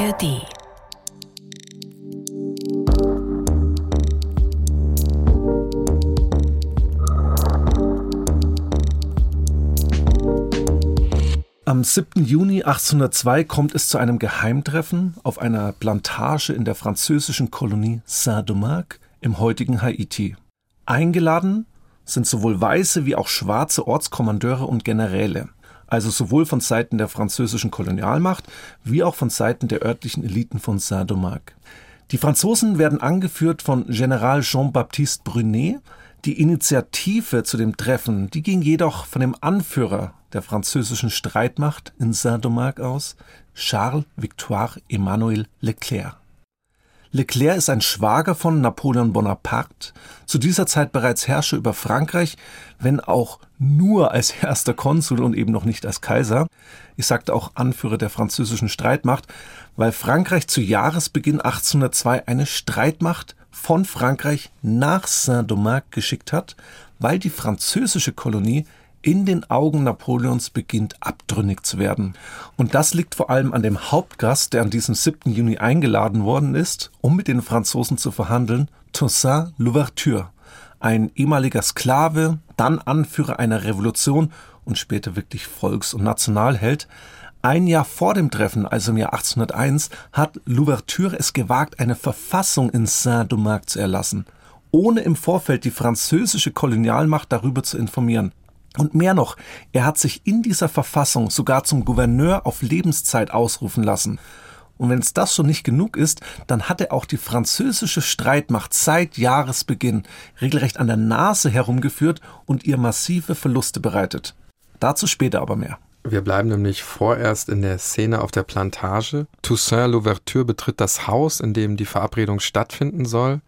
ARD. Am 7. Juni 1802 kommt es zu einem Geheimtreffen auf einer Plantage in der französischen Kolonie Saint-Domingue im heutigen Haiti. Eingeladen sind sowohl weiße wie auch schwarze Ortskommandeure und Generäle, also sowohl von Seiten der französischen Kolonialmacht wie auch von Seiten der örtlichen Eliten von Saint-Domingue. Die Franzosen werden angeführt von General Jean-Baptiste Brunet. Die Initiative zu dem Treffen, die ging jedoch von dem Anführer der französischen Streitmacht in Saint-Domingue aus, Charles Victoire Emmanuel Leclerc. Leclerc ist ein Schwager von Napoleon Bonaparte, zu dieser Zeit bereits Herrscher über Frankreich, wenn auch nur als erster Konsul und eben noch nicht als Kaiser. Ich sagte auch Anführer der französischen Streitmacht, weil Frankreich zu Jahresbeginn 1802 eine Streitmacht von Frankreich nach Saint-Domingue geschickt hat, weil die französische Kolonie in den Augen Napoleons beginnt abtrünnig zu werden. Und das liegt vor allem an dem Hauptgast, der an diesem 7. Juni eingeladen worden ist, um mit den Franzosen zu verhandeln, Toussaint Louverture, ein ehemaliger Sklave, dann Anführer einer Revolution und später wirklich Volks- und Nationalheld. Ein Jahr vor dem Treffen, also im Jahr 1801, hat Louverture es gewagt, eine Verfassung in Saint-Domingue zu erlassen, ohne im Vorfeld die französische Kolonialmacht darüber zu informieren. Und mehr noch, er hat sich in dieser Verfassung sogar zum Gouverneur auf Lebenszeit ausrufen lassen. Und wenn es das schon nicht genug ist, dann hat er auch die französische Streitmacht seit Jahresbeginn regelrecht an der Nase herumgeführt und ihr massive Verluste bereitet. Dazu später aber mehr. Wir bleiben nämlich vorerst in der Szene auf der Plantage. Toussaint Louverture betritt das Haus, in dem die Verabredung stattfinden soll.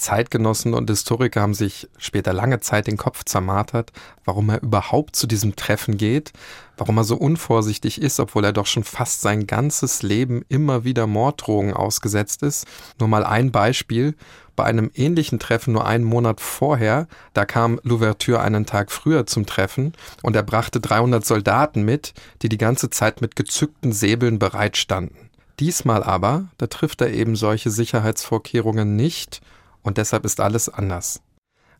Zeitgenossen und Historiker haben sich später lange Zeit den Kopf zermartert, warum er überhaupt zu diesem Treffen geht, warum er so unvorsichtig ist, obwohl er doch schon fast sein ganzes Leben immer wieder Morddrohungen ausgesetzt ist. Nur mal ein Beispiel. Bei einem ähnlichen Treffen nur einen Monat vorher, da kam Louverture einen Tag früher zum Treffen und er brachte 300 Soldaten mit, die die ganze Zeit mit gezückten Säbeln bereitstanden. Diesmal aber, da trifft er eben solche Sicherheitsvorkehrungen nicht und deshalb ist alles anders.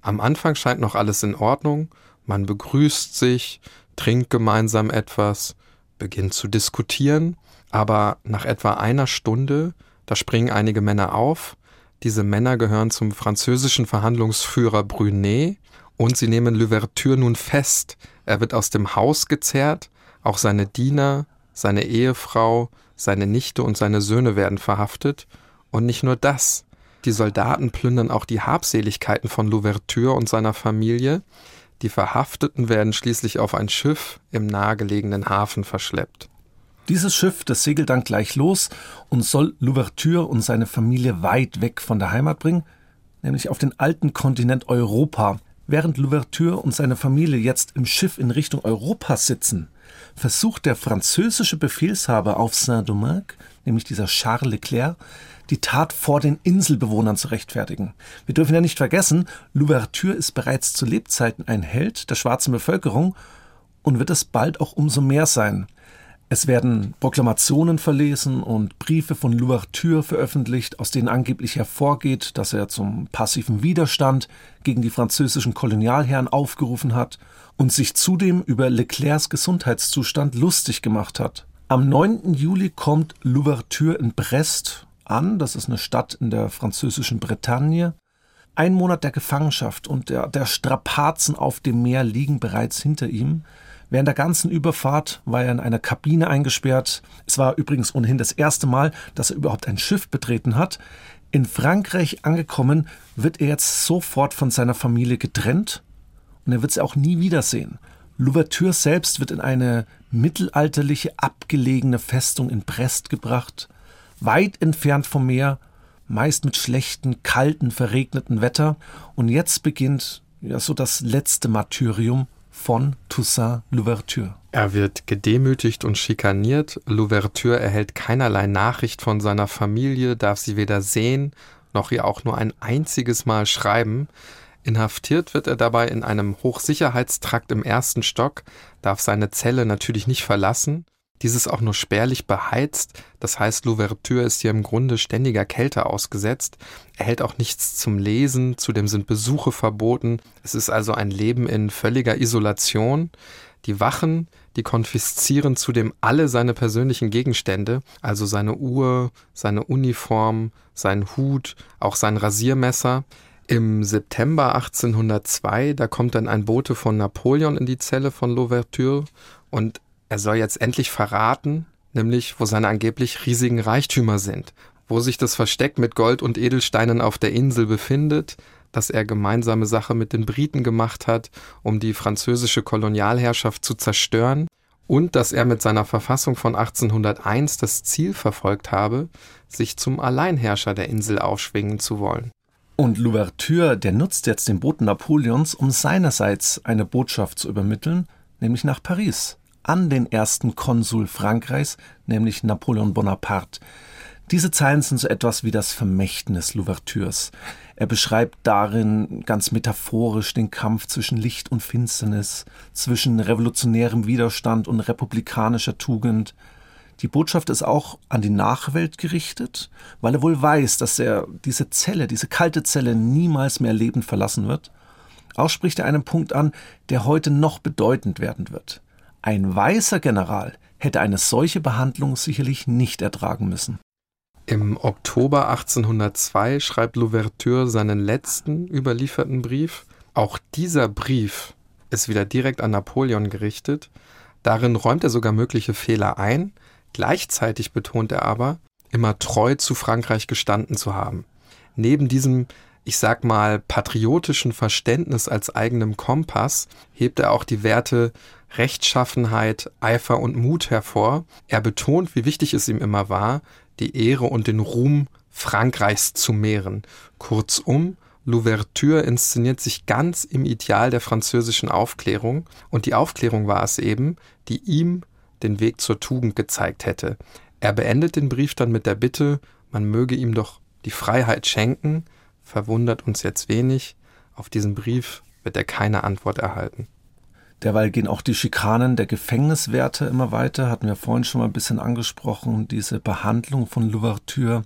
Am Anfang scheint noch alles in Ordnung, man begrüßt sich, trinkt gemeinsam etwas, beginnt zu diskutieren, aber nach etwa einer Stunde, da springen einige Männer auf, diese Männer gehören zum französischen Verhandlungsführer Brunet und sie nehmen Louverture nun fest. Er wird aus dem Haus gezerrt, auch seine Diener, seine Ehefrau, seine Nichte und seine Söhne werden verhaftet. Und nicht nur das, die Soldaten plündern auch die Habseligkeiten von Louverture und seiner Familie. Die Verhafteten werden schließlich auf ein Schiff im nahegelegenen Hafen verschleppt. Dieses Schiff, das segelt dann gleich los und soll Louverture und seine Familie weit weg von der Heimat bringen, nämlich auf den alten Kontinent Europa. Während Louverture und seine Familie jetzt im Schiff in Richtung Europa sitzen, versucht der französische Befehlshaber auf Saint-Domingue, nämlich dieser Charles Leclerc, die Tat vor den Inselbewohnern zu rechtfertigen. Wir dürfen ja nicht vergessen, Louverture ist bereits zu Lebzeiten ein Held der schwarzen Bevölkerung und wird es bald auch umso mehr sein. Es werden Proklamationen verlesen und Briefe von Louverture veröffentlicht, aus denen angeblich hervorgeht, dass er zum passiven Widerstand gegen die französischen Kolonialherren aufgerufen hat und sich zudem über Leclercs Gesundheitszustand lustig gemacht hat. Am 9. Juli kommt Louverture in Brest an. Das ist eine Stadt in der französischen Bretagne. Ein Monat der Gefangenschaft und der, der Strapazen auf dem Meer liegen bereits hinter ihm. Während der ganzen Überfahrt war er in einer Kabine eingesperrt. Es war übrigens ohnehin das erste Mal, dass er überhaupt ein Schiff betreten hat. In Frankreich angekommen, wird er jetzt sofort von seiner Familie getrennt und er wird sie auch nie wiedersehen. Louverture selbst wird in eine mittelalterliche, abgelegene Festung in Brest gebracht weit entfernt vom Meer, meist mit schlechten, kalten, verregneten Wetter. Und jetzt beginnt ja so das letzte Martyrium von Toussaint Louverture. Er wird gedemütigt und schikaniert. Louverture erhält keinerlei Nachricht von seiner Familie, darf sie weder sehen noch ihr auch nur ein einziges Mal schreiben. Inhaftiert wird er dabei in einem Hochsicherheitstrakt im ersten Stock, darf seine Zelle natürlich nicht verlassen Dieses auch nur spärlich beheizt. Das heißt, Louverture ist hier im Grunde ständiger Kälte ausgesetzt. Er hält auch nichts zum Lesen, zudem sind Besuche verboten. Es ist also ein Leben in völliger Isolation. Die Wachen, die konfiszieren zudem alle seine persönlichen Gegenstände, also seine Uhr, seine Uniform, sein Hut, auch sein Rasiermesser. Im September 1802, da kommt dann ein Bote von Napoleon in die Zelle von Louverture und er soll jetzt endlich verraten, nämlich wo seine angeblich riesigen Reichtümer sind, wo sich das Versteck mit Gold und Edelsteinen auf der Insel befindet, dass er gemeinsame Sache mit den Briten gemacht hat, um die französische Kolonialherrschaft zu zerstören. Und dass er mit seiner Verfassung von 1801 das Ziel verfolgt habe, sich zum Alleinherrscher der Insel aufschwingen zu wollen. Und Louverture, der nutzt jetzt den Boten Napoleons, um seinerseits eine Botschaft zu übermitteln, nämlich nach Paris, an den ersten Konsul Frankreichs, nämlich Napoleon Bonaparte. Diese Zeilen sind so etwas wie das Vermächtnis Louvertures. Er beschreibt darin ganz metaphorisch den Kampf zwischen Licht und Finsternis, zwischen revolutionärem Widerstand und republikanischer Tugend. Die Botschaft ist auch an die Nachwelt gerichtet, weil er wohl weiß, dass er diese Zelle, diese kalte Zelle niemals mehr lebend verlassen wird. Auch spricht er einen Punkt an, der heute noch bedeutend werden wird. Ein weißer General hätte eine solche Behandlung sicherlich nicht ertragen müssen. Im Oktober 1802 schreibt Louverture seinen letzten überlieferten Brief. Auch dieser Brief ist wieder direkt an Napoleon gerichtet. Darin räumt er sogar mögliche Fehler ein. Gleichzeitig betont er aber, immer treu zu Frankreich gestanden zu haben. Neben diesem, ich sag mal, patriotischen Verständnis als eigenem Kompass hebt er auch die Werte Rechtschaffenheit, Eifer und Mut hervor. Er betont, wie wichtig es ihm immer war, die Ehre und den Ruhm Frankreichs zu mehren. Kurzum, Louverture inszeniert sich ganz im Ideal der französischen Aufklärung, und die Aufklärung war es eben, die ihm den Weg zur Tugend gezeigt hätte. Er beendet den Brief dann mit der Bitte, man möge ihm doch die Freiheit schenken, verwundert uns jetzt wenig, auf diesen Brief wird er keine Antwort erhalten. Derweil gehen auch die Schikanen der Gefängniswärter immer weiter, hatten wir vorhin schon mal ein bisschen angesprochen, diese Behandlung von Louverture.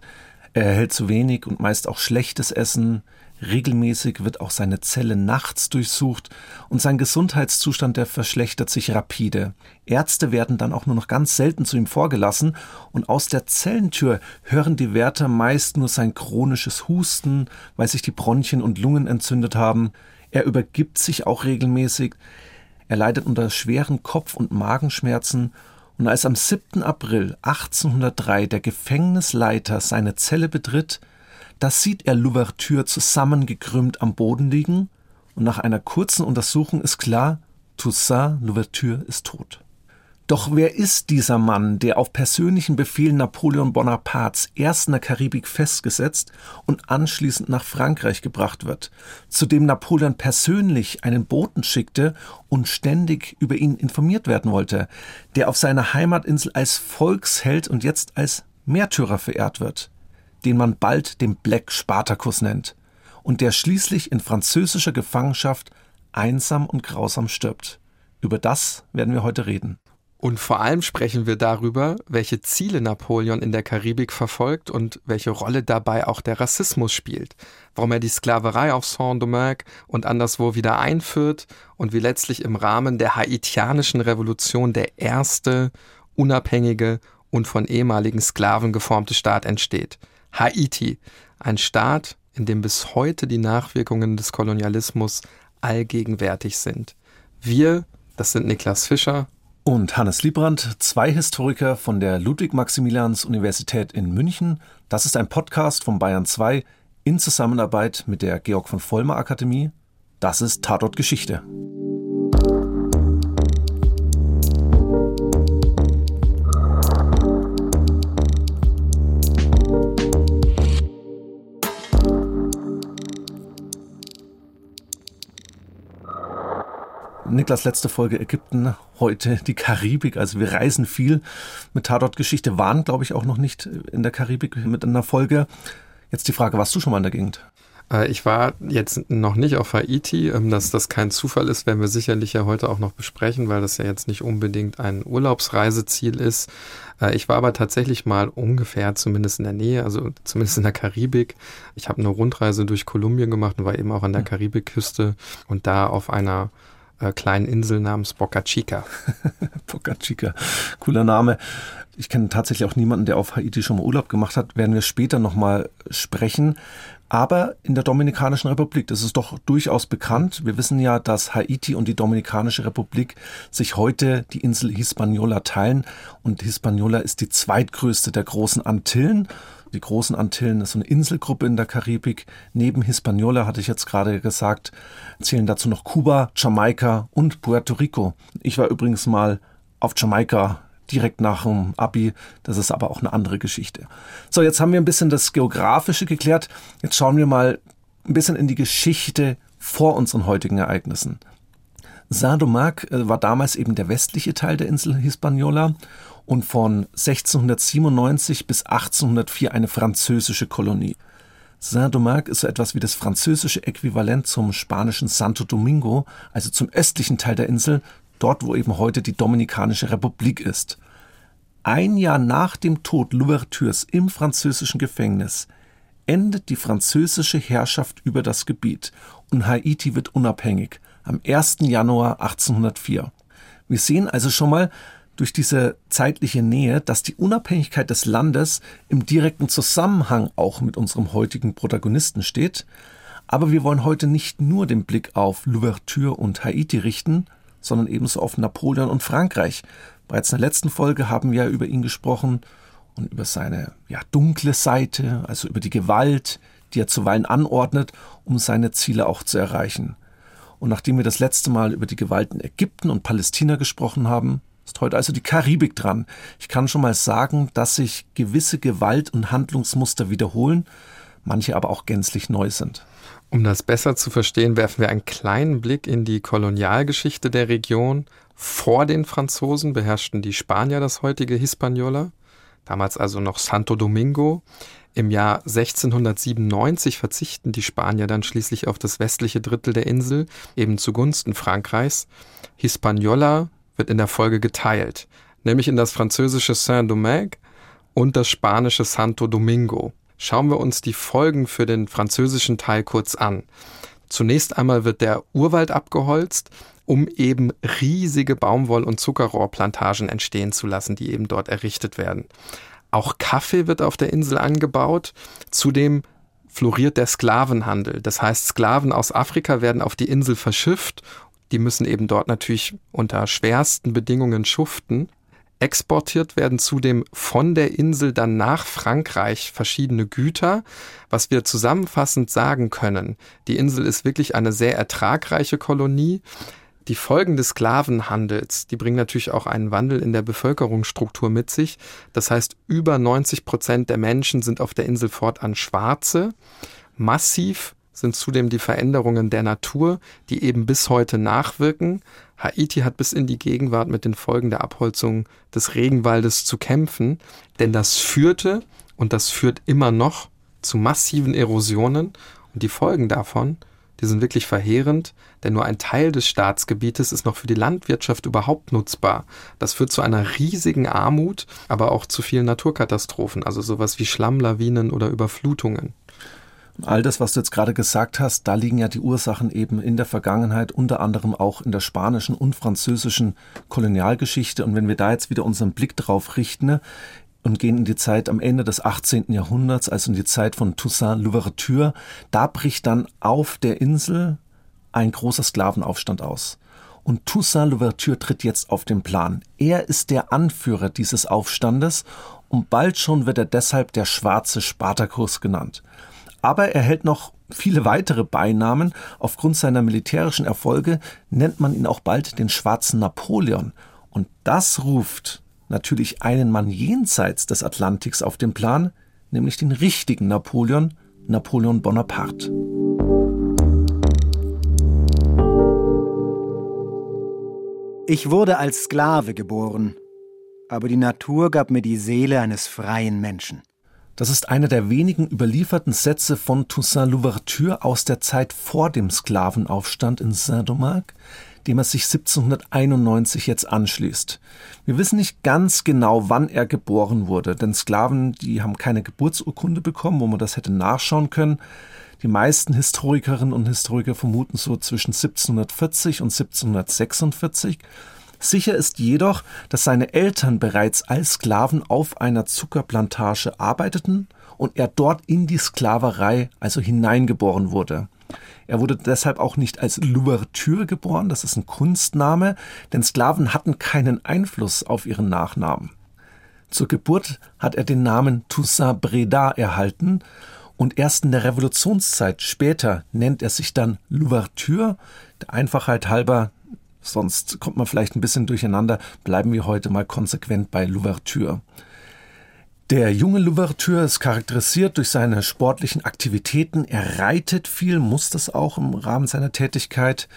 Er erhält zu wenig und meist auch schlechtes Essen. Regelmäßig wird auch seine Zelle nachts durchsucht und sein Gesundheitszustand, der verschlechtert sich rapide. Ärzte werden dann auch nur noch ganz selten zu ihm vorgelassen und aus der Zellentür hören die Wärter meist nur sein chronisches Husten, weil sich die Bronchien und Lungen entzündet haben. Er übergibt sich auch regelmäßig. Er leidet unter schweren Kopf- und Magenschmerzen und als am 7. April 1803 der Gefängnisleiter seine Zelle betritt, da sieht er Louverture zusammengekrümmt am Boden liegen und nach einer kurzen Untersuchung ist klar, Toussaint Louverture ist tot. Doch wer ist dieser Mann, der auf persönlichen Befehl Napoleon Bonapartes erst in der Karibik festgesetzt und anschließend nach Frankreich gebracht wird, zu dem Napoleon persönlich einen Boten schickte und ständig über ihn informiert werden wollte, der auf seiner Heimatinsel als Volksheld und jetzt als Märtyrer verehrt wird, den man bald den Black Spartacus nennt und der schließlich in französischer Gefangenschaft einsam und grausam stirbt. Über das werden wir heute reden. Und vor allem sprechen wir darüber, welche Ziele Napoleon in der Karibik verfolgt und welche Rolle dabei auch der Rassismus spielt, warum er die Sklaverei auf Saint-Domingue und anderswo wieder einführt und wie letztlich im Rahmen der haitianischen Revolution der erste unabhängige und von ehemaligen Sklaven geformte Staat entsteht. Haiti, ein Staat, in dem bis heute die Nachwirkungen des Kolonialismus allgegenwärtig sind. Wir, das sind Niklas Fischer und Hannes Liebrandt, zwei Historiker von der Ludwig-Maximilians-Universität in München. Das ist ein Podcast von Bayern 2 in Zusammenarbeit mit der Georg von Vollmer Akademie. Das ist Tatort Geschichte. Niklas letzte Folge Ägypten, heute die Karibik. Also wir reisen viel mit Tatort-Geschichte, waren, glaube ich, auch noch nicht in der Karibik mit einer Folge. Jetzt die Frage, warst du schon mal in der Gegend? Äh, ich war jetzt noch nicht auf Haiti. Ähm, dass das kein Zufall ist, werden wir sicherlich ja heute auch noch besprechen, weil das ja jetzt nicht unbedingt ein Urlaubsreiseziel ist. Äh, ich war aber tatsächlich mal ungefähr zumindest in der Nähe, also zumindest in der Karibik. Ich habe eine Rundreise durch Kolumbien gemacht und war eben auch an der hm. Karibikküste und da auf einer äh, kleinen Insel namens Boca Chica. Boca Chica, cooler Name. Ich kenne tatsächlich auch niemanden, der auf Haiti schon mal Urlaub gemacht hat. Werden wir später nochmal sprechen. Aber in der Dominikanischen Republik, das ist doch durchaus bekannt. Wir wissen ja, dass Haiti und die Dominikanische Republik sich heute die Insel Hispaniola teilen. Und Hispaniola ist die zweitgrößte der großen Antillen. Die großen Antillen ist so eine Inselgruppe in der Karibik. Neben Hispaniola, hatte ich jetzt gerade gesagt, zählen dazu noch Kuba, Jamaika und Puerto Rico. Ich war übrigens mal auf Jamaika direkt nach dem Abi. Das ist aber auch eine andere Geschichte. So, jetzt haben wir ein bisschen das Geografische geklärt. Jetzt schauen wir mal ein bisschen in die Geschichte vor unseren heutigen Ereignissen. Saint-Domingue äh, war damals eben der westliche Teil der Insel Hispaniola und von 1697 bis 1804 eine französische Kolonie. Saint-Domingue ist so etwas wie das französische Äquivalent zum spanischen Santo Domingo, also zum östlichen Teil der Insel, dort wo eben heute die Dominikanische Republik ist. Ein Jahr nach dem Tod Louvertures im französischen Gefängnis endet die französische Herrschaft über das Gebiet und Haiti wird unabhängig am 1. Januar 1804. Wir sehen also schon mal, durch diese zeitliche Nähe, dass die Unabhängigkeit des Landes im direkten Zusammenhang auch mit unserem heutigen Protagonisten steht. Aber wir wollen heute nicht nur den Blick auf Louverture und Haiti richten, sondern ebenso auf Napoleon und Frankreich. Bereits in der letzten Folge haben wir über ihn gesprochen und über seine ja, dunkle Seite, also über die Gewalt, die er zuweilen anordnet, um seine Ziele auch zu erreichen. Und nachdem wir das letzte Mal über die Gewalt in Ägypten und Palästina gesprochen haben, ist heute also die Karibik dran. Ich kann schon mal sagen, dass sich gewisse Gewalt- und Handlungsmuster wiederholen, manche aber auch gänzlich neu sind. Um das besser zu verstehen, werfen wir einen kleinen Blick in die Kolonialgeschichte der Region. Vor den Franzosen beherrschten die Spanier das heutige Hispaniola, damals also noch Santo Domingo. Im Jahr 1697 verzichten die Spanier dann schließlich auf das westliche Drittel der Insel, eben zugunsten Frankreichs. Hispaniola wird in der Folge geteilt, nämlich in das französische Saint-Domingue und das spanische Santo Domingo. Schauen wir uns die Folgen für den französischen Teil kurz an. Zunächst einmal wird der Urwald abgeholzt, um eben riesige Baumwoll- und Zuckerrohrplantagen entstehen zu lassen, die eben dort errichtet werden. Auch Kaffee wird auf der Insel angebaut. Zudem floriert der Sklavenhandel. Das heißt, Sklaven aus Afrika werden auf die Insel verschifft die müssen eben dort natürlich unter schwersten Bedingungen schuften. Exportiert werden zudem von der Insel dann nach Frankreich verschiedene Güter. Was wir zusammenfassend sagen können, die Insel ist wirklich eine sehr ertragreiche Kolonie. Die Folgen des Sklavenhandels, die bringen natürlich auch einen Wandel in der Bevölkerungsstruktur mit sich. Das heißt, über 90 Prozent der Menschen sind auf der Insel fortan Schwarze. Massiv sind zudem die Veränderungen der Natur, die eben bis heute nachwirken. Haiti hat bis in die Gegenwart mit den Folgen der Abholzung des Regenwaldes zu kämpfen, denn das führte und das führt immer noch zu massiven Erosionen und die Folgen davon, die sind wirklich verheerend, denn nur ein Teil des Staatsgebietes ist noch für die Landwirtschaft überhaupt nutzbar. Das führt zu einer riesigen Armut, aber auch zu vielen Naturkatastrophen, also sowas wie Schlammlawinen oder Überflutungen. All das, was du jetzt gerade gesagt hast, da liegen ja die Ursachen eben in der Vergangenheit, unter anderem auch in der spanischen und französischen Kolonialgeschichte. Und wenn wir da jetzt wieder unseren Blick drauf richten und gehen in die Zeit am Ende des 18. Jahrhunderts, also in die Zeit von Toussaint Louverture, da bricht dann auf der Insel ein großer Sklavenaufstand aus. Und Toussaint Louverture tritt jetzt auf den Plan. Er ist der Anführer dieses Aufstandes und bald schon wird er deshalb der schwarze Spartakus genannt aber er hält noch viele weitere Beinamen. Aufgrund seiner militärischen Erfolge nennt man ihn auch bald den schwarzen Napoleon. Und das ruft natürlich einen Mann jenseits des Atlantiks auf den Plan, nämlich den richtigen Napoleon, Napoleon Bonaparte. Ich wurde als Sklave geboren, aber die Natur gab mir die Seele eines freien Menschen. Das ist einer der wenigen überlieferten Sätze von Toussaint Louverture aus der Zeit vor dem Sklavenaufstand in Saint-Domingue, dem er sich 1791 jetzt anschließt. Wir wissen nicht ganz genau, wann er geboren wurde, denn Sklaven, die haben keine Geburtsurkunde bekommen, wo man das hätte nachschauen können. Die meisten Historikerinnen und Historiker vermuten so zwischen 1740 und 1746. Sicher ist jedoch, dass seine Eltern bereits als Sklaven auf einer Zuckerplantage arbeiteten und er dort in die Sklaverei also hineingeboren wurde. Er wurde deshalb auch nicht als Louverture geboren, das ist ein Kunstname, denn Sklaven hatten keinen Einfluss auf ihren Nachnamen. Zur Geburt hat er den Namen Toussaint Breda erhalten und erst in der Revolutionszeit später nennt er sich dann Louverture, der Einfachheit halber, sonst kommt man vielleicht ein bisschen durcheinander, bleiben wir heute mal konsequent bei Louverture. Der junge Louverture ist charakterisiert durch seine sportlichen Aktivitäten. Er reitet viel, muss das auch im Rahmen seiner Tätigkeit.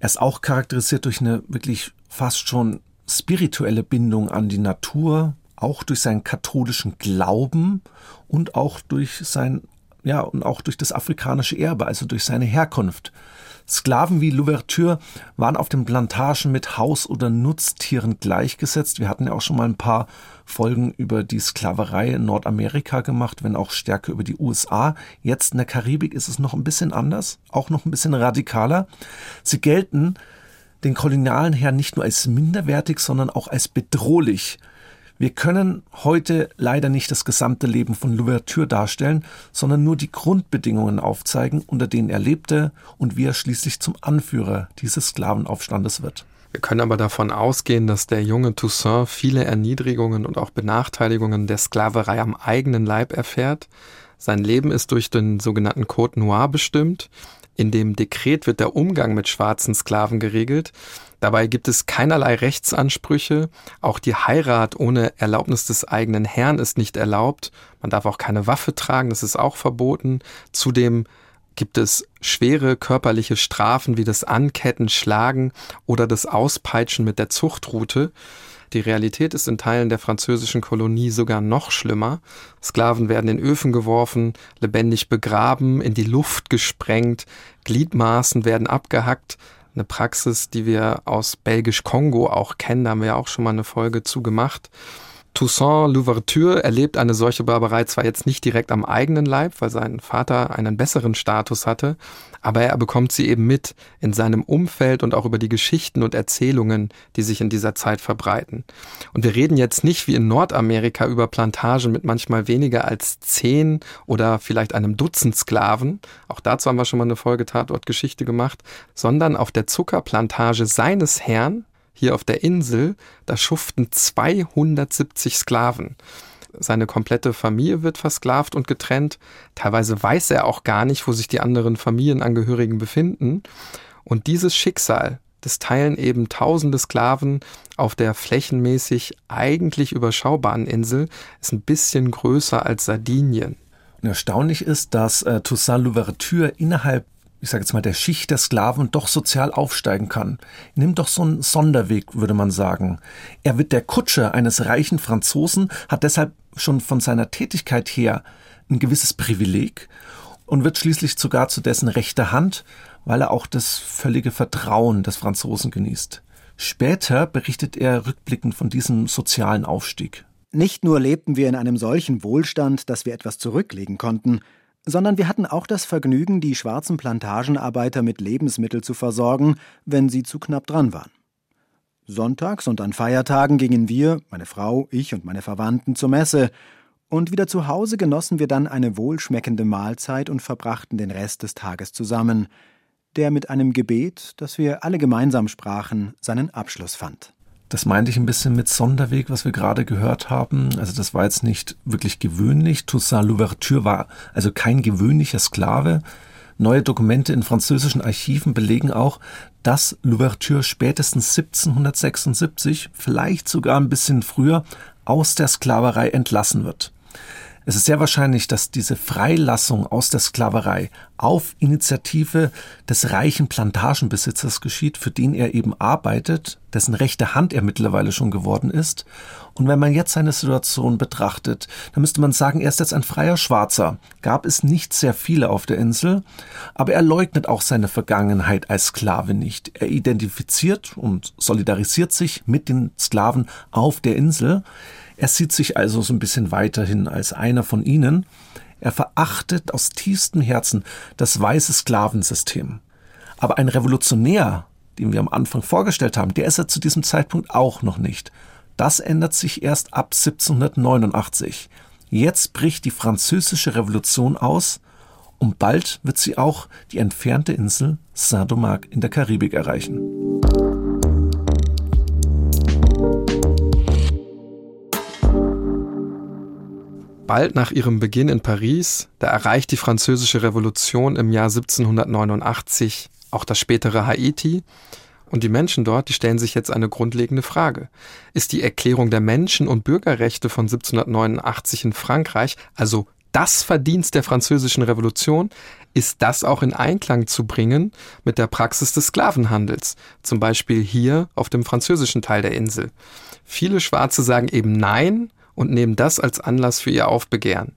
Er ist auch charakterisiert durch eine wirklich fast schon spirituelle Bindung an die Natur, auch durch seinen katholischen Glauben und auch durch sein ja, und auch durch das afrikanische Erbe, also durch seine Herkunft. Sklaven wie Louverture waren auf den Plantagen mit Haus- oder Nutztieren gleichgesetzt. Wir hatten ja auch schon mal ein paar Folgen über die Sklaverei in Nordamerika gemacht, wenn auch stärker über die USA. Jetzt in der Karibik ist es noch ein bisschen anders, auch noch ein bisschen radikaler. Sie gelten den kolonialen Herren nicht nur als minderwertig, sondern auch als bedrohlich. Wir können heute leider nicht das gesamte Leben von Louverture darstellen, sondern nur die Grundbedingungen aufzeigen, unter denen er lebte und wie er schließlich zum Anführer dieses Sklavenaufstandes wird. Wir können aber davon ausgehen, dass der junge Toussaint viele Erniedrigungen und auch Benachteiligungen der Sklaverei am eigenen Leib erfährt. Sein Leben ist durch den sogenannten Code Noir bestimmt. In dem Dekret wird der Umgang mit schwarzen Sklaven geregelt. Dabei gibt es keinerlei Rechtsansprüche. Auch die Heirat ohne Erlaubnis des eigenen Herrn ist nicht erlaubt. Man darf auch keine Waffe tragen, das ist auch verboten. Zudem gibt es schwere körperliche Strafen wie das Anketten, Schlagen oder das Auspeitschen mit der Zuchtrute. Die Realität ist in Teilen der französischen Kolonie sogar noch schlimmer. Sklaven werden in Öfen geworfen, lebendig begraben, in die Luft gesprengt, Gliedmaßen werden abgehackt. Eine Praxis, die wir aus Belgisch-Kongo auch kennen, da haben wir ja auch schon mal eine Folge zu gemacht. Toussaint Louverture erlebt eine solche Barbarei zwar jetzt nicht direkt am eigenen Leib, weil sein Vater einen besseren Status hatte, aber er bekommt sie eben mit in seinem Umfeld und auch über die Geschichten und Erzählungen, die sich in dieser Zeit verbreiten. Und wir reden jetzt nicht wie in Nordamerika über Plantagen mit manchmal weniger als zehn oder vielleicht einem Dutzend Sklaven, auch dazu haben wir schon mal eine Folge Tatortgeschichte gemacht, sondern auf der Zuckerplantage seines Herrn, hier auf der Insel, da schuften 270 Sklaven. Seine komplette Familie wird versklavt und getrennt. Teilweise weiß er auch gar nicht, wo sich die anderen Familienangehörigen befinden. Und dieses Schicksal, das teilen eben tausende Sklaven auf der flächenmäßig eigentlich überschaubaren Insel, ist ein bisschen größer als Sardinien. Erstaunlich ist, dass äh, Toussaint Louverture innerhalb ich sage jetzt mal, der Schicht der Sklaven doch sozial aufsteigen kann. Nimmt doch so einen Sonderweg, würde man sagen. Er wird der Kutscher eines reichen Franzosen, hat deshalb schon von seiner Tätigkeit her ein gewisses Privileg und wird schließlich sogar zu dessen rechter Hand, weil er auch das völlige Vertrauen des Franzosen genießt. Später berichtet er rückblickend von diesem sozialen Aufstieg. Nicht nur lebten wir in einem solchen Wohlstand, dass wir etwas zurücklegen konnten, sondern wir hatten auch das Vergnügen, die schwarzen Plantagenarbeiter mit Lebensmitteln zu versorgen, wenn sie zu knapp dran waren. Sonntags und an Feiertagen gingen wir, meine Frau, ich und meine Verwandten zur Messe, und wieder zu Hause genossen wir dann eine wohlschmeckende Mahlzeit und verbrachten den Rest des Tages zusammen, der mit einem Gebet, das wir alle gemeinsam sprachen, seinen Abschluss fand. Das meinte ich ein bisschen mit Sonderweg, was wir gerade gehört haben. Also das war jetzt nicht wirklich gewöhnlich. Toussaint Louverture war also kein gewöhnlicher Sklave. Neue Dokumente in französischen Archiven belegen auch, dass Louverture spätestens 1776, vielleicht sogar ein bisschen früher, aus der Sklaverei entlassen wird. Es ist sehr wahrscheinlich, dass diese Freilassung aus der Sklaverei auf Initiative des reichen Plantagenbesitzers geschieht, für den er eben arbeitet, dessen rechte Hand er mittlerweile schon geworden ist. Und wenn man jetzt seine Situation betrachtet, dann müsste man sagen, er ist jetzt ein freier Schwarzer. Gab es nicht sehr viele auf der Insel, aber er leugnet auch seine Vergangenheit als Sklave nicht. Er identifiziert und solidarisiert sich mit den Sklaven auf der Insel. Er sieht sich also so ein bisschen weiterhin als einer von ihnen. Er verachtet aus tiefstem Herzen das weiße Sklavensystem. Aber ein Revolutionär, den wir am Anfang vorgestellt haben, der ist er zu diesem Zeitpunkt auch noch nicht. Das ändert sich erst ab 1789. Jetzt bricht die französische Revolution aus und bald wird sie auch die entfernte Insel Saint-Domingue in der Karibik erreichen. Bald nach ihrem Beginn in Paris, da erreicht die französische Revolution im Jahr 1789 auch das spätere Haiti. Und die Menschen dort, die stellen sich jetzt eine grundlegende Frage. Ist die Erklärung der Menschen- und Bürgerrechte von 1789 in Frankreich, also das Verdienst der französischen Revolution, ist das auch in Einklang zu bringen mit der Praxis des Sklavenhandels, zum Beispiel hier auf dem französischen Teil der Insel. Viele Schwarze sagen eben Nein und nehmen das als Anlass für ihr Aufbegehren.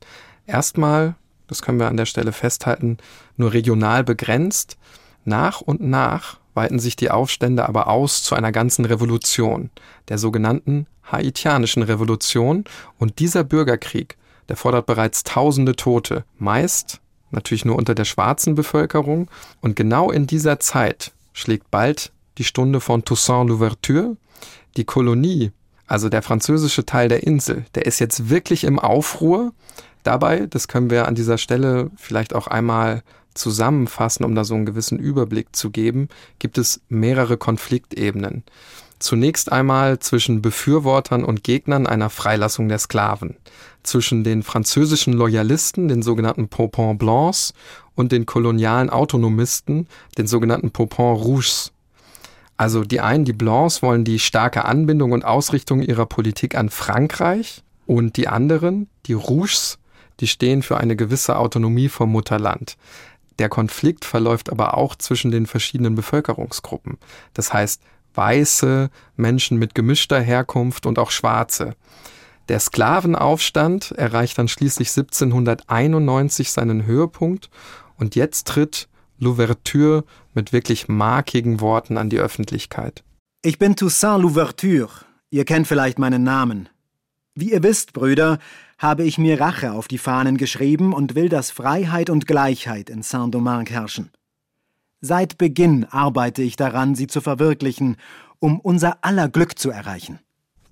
Erstmal, das können wir an der Stelle festhalten, nur regional begrenzt. Nach und nach weiten sich die Aufstände aber aus zu einer ganzen Revolution, der sogenannten haitianischen Revolution. Und dieser Bürgerkrieg, der fordert bereits tausende Tote, meist natürlich nur unter der schwarzen Bevölkerung. Und genau in dieser Zeit schlägt bald die Stunde von Toussaint Louverture. Die Kolonie also der französische Teil der Insel, der ist jetzt wirklich im Aufruhr. Dabei, das können wir an dieser Stelle vielleicht auch einmal zusammenfassen, um da so einen gewissen Überblick zu geben, gibt es mehrere Konfliktebenen. Zunächst einmal zwischen Befürwortern und Gegnern einer Freilassung der Sklaven, zwischen den französischen Loyalisten, den sogenannten Popons Blancs, und den kolonialen Autonomisten, den sogenannten Popons Rouges. Also die einen, die Blancs, wollen die starke Anbindung und Ausrichtung ihrer Politik an Frankreich und die anderen, die Rouges, die stehen für eine gewisse Autonomie vom Mutterland. Der Konflikt verläuft aber auch zwischen den verschiedenen Bevölkerungsgruppen. Das heißt, weiße, Menschen mit gemischter Herkunft und auch schwarze. Der Sklavenaufstand erreicht dann schließlich 1791 seinen Höhepunkt und jetzt tritt Louverture mit wirklich markigen Worten an die Öffentlichkeit. Ich bin Toussaint Louverture. Ihr kennt vielleicht meinen Namen. Wie ihr wisst, Brüder, habe ich mir Rache auf die Fahnen geschrieben und will, dass Freiheit und Gleichheit in Saint-Domingue herrschen. Seit Beginn arbeite ich daran, sie zu verwirklichen, um unser aller Glück zu erreichen.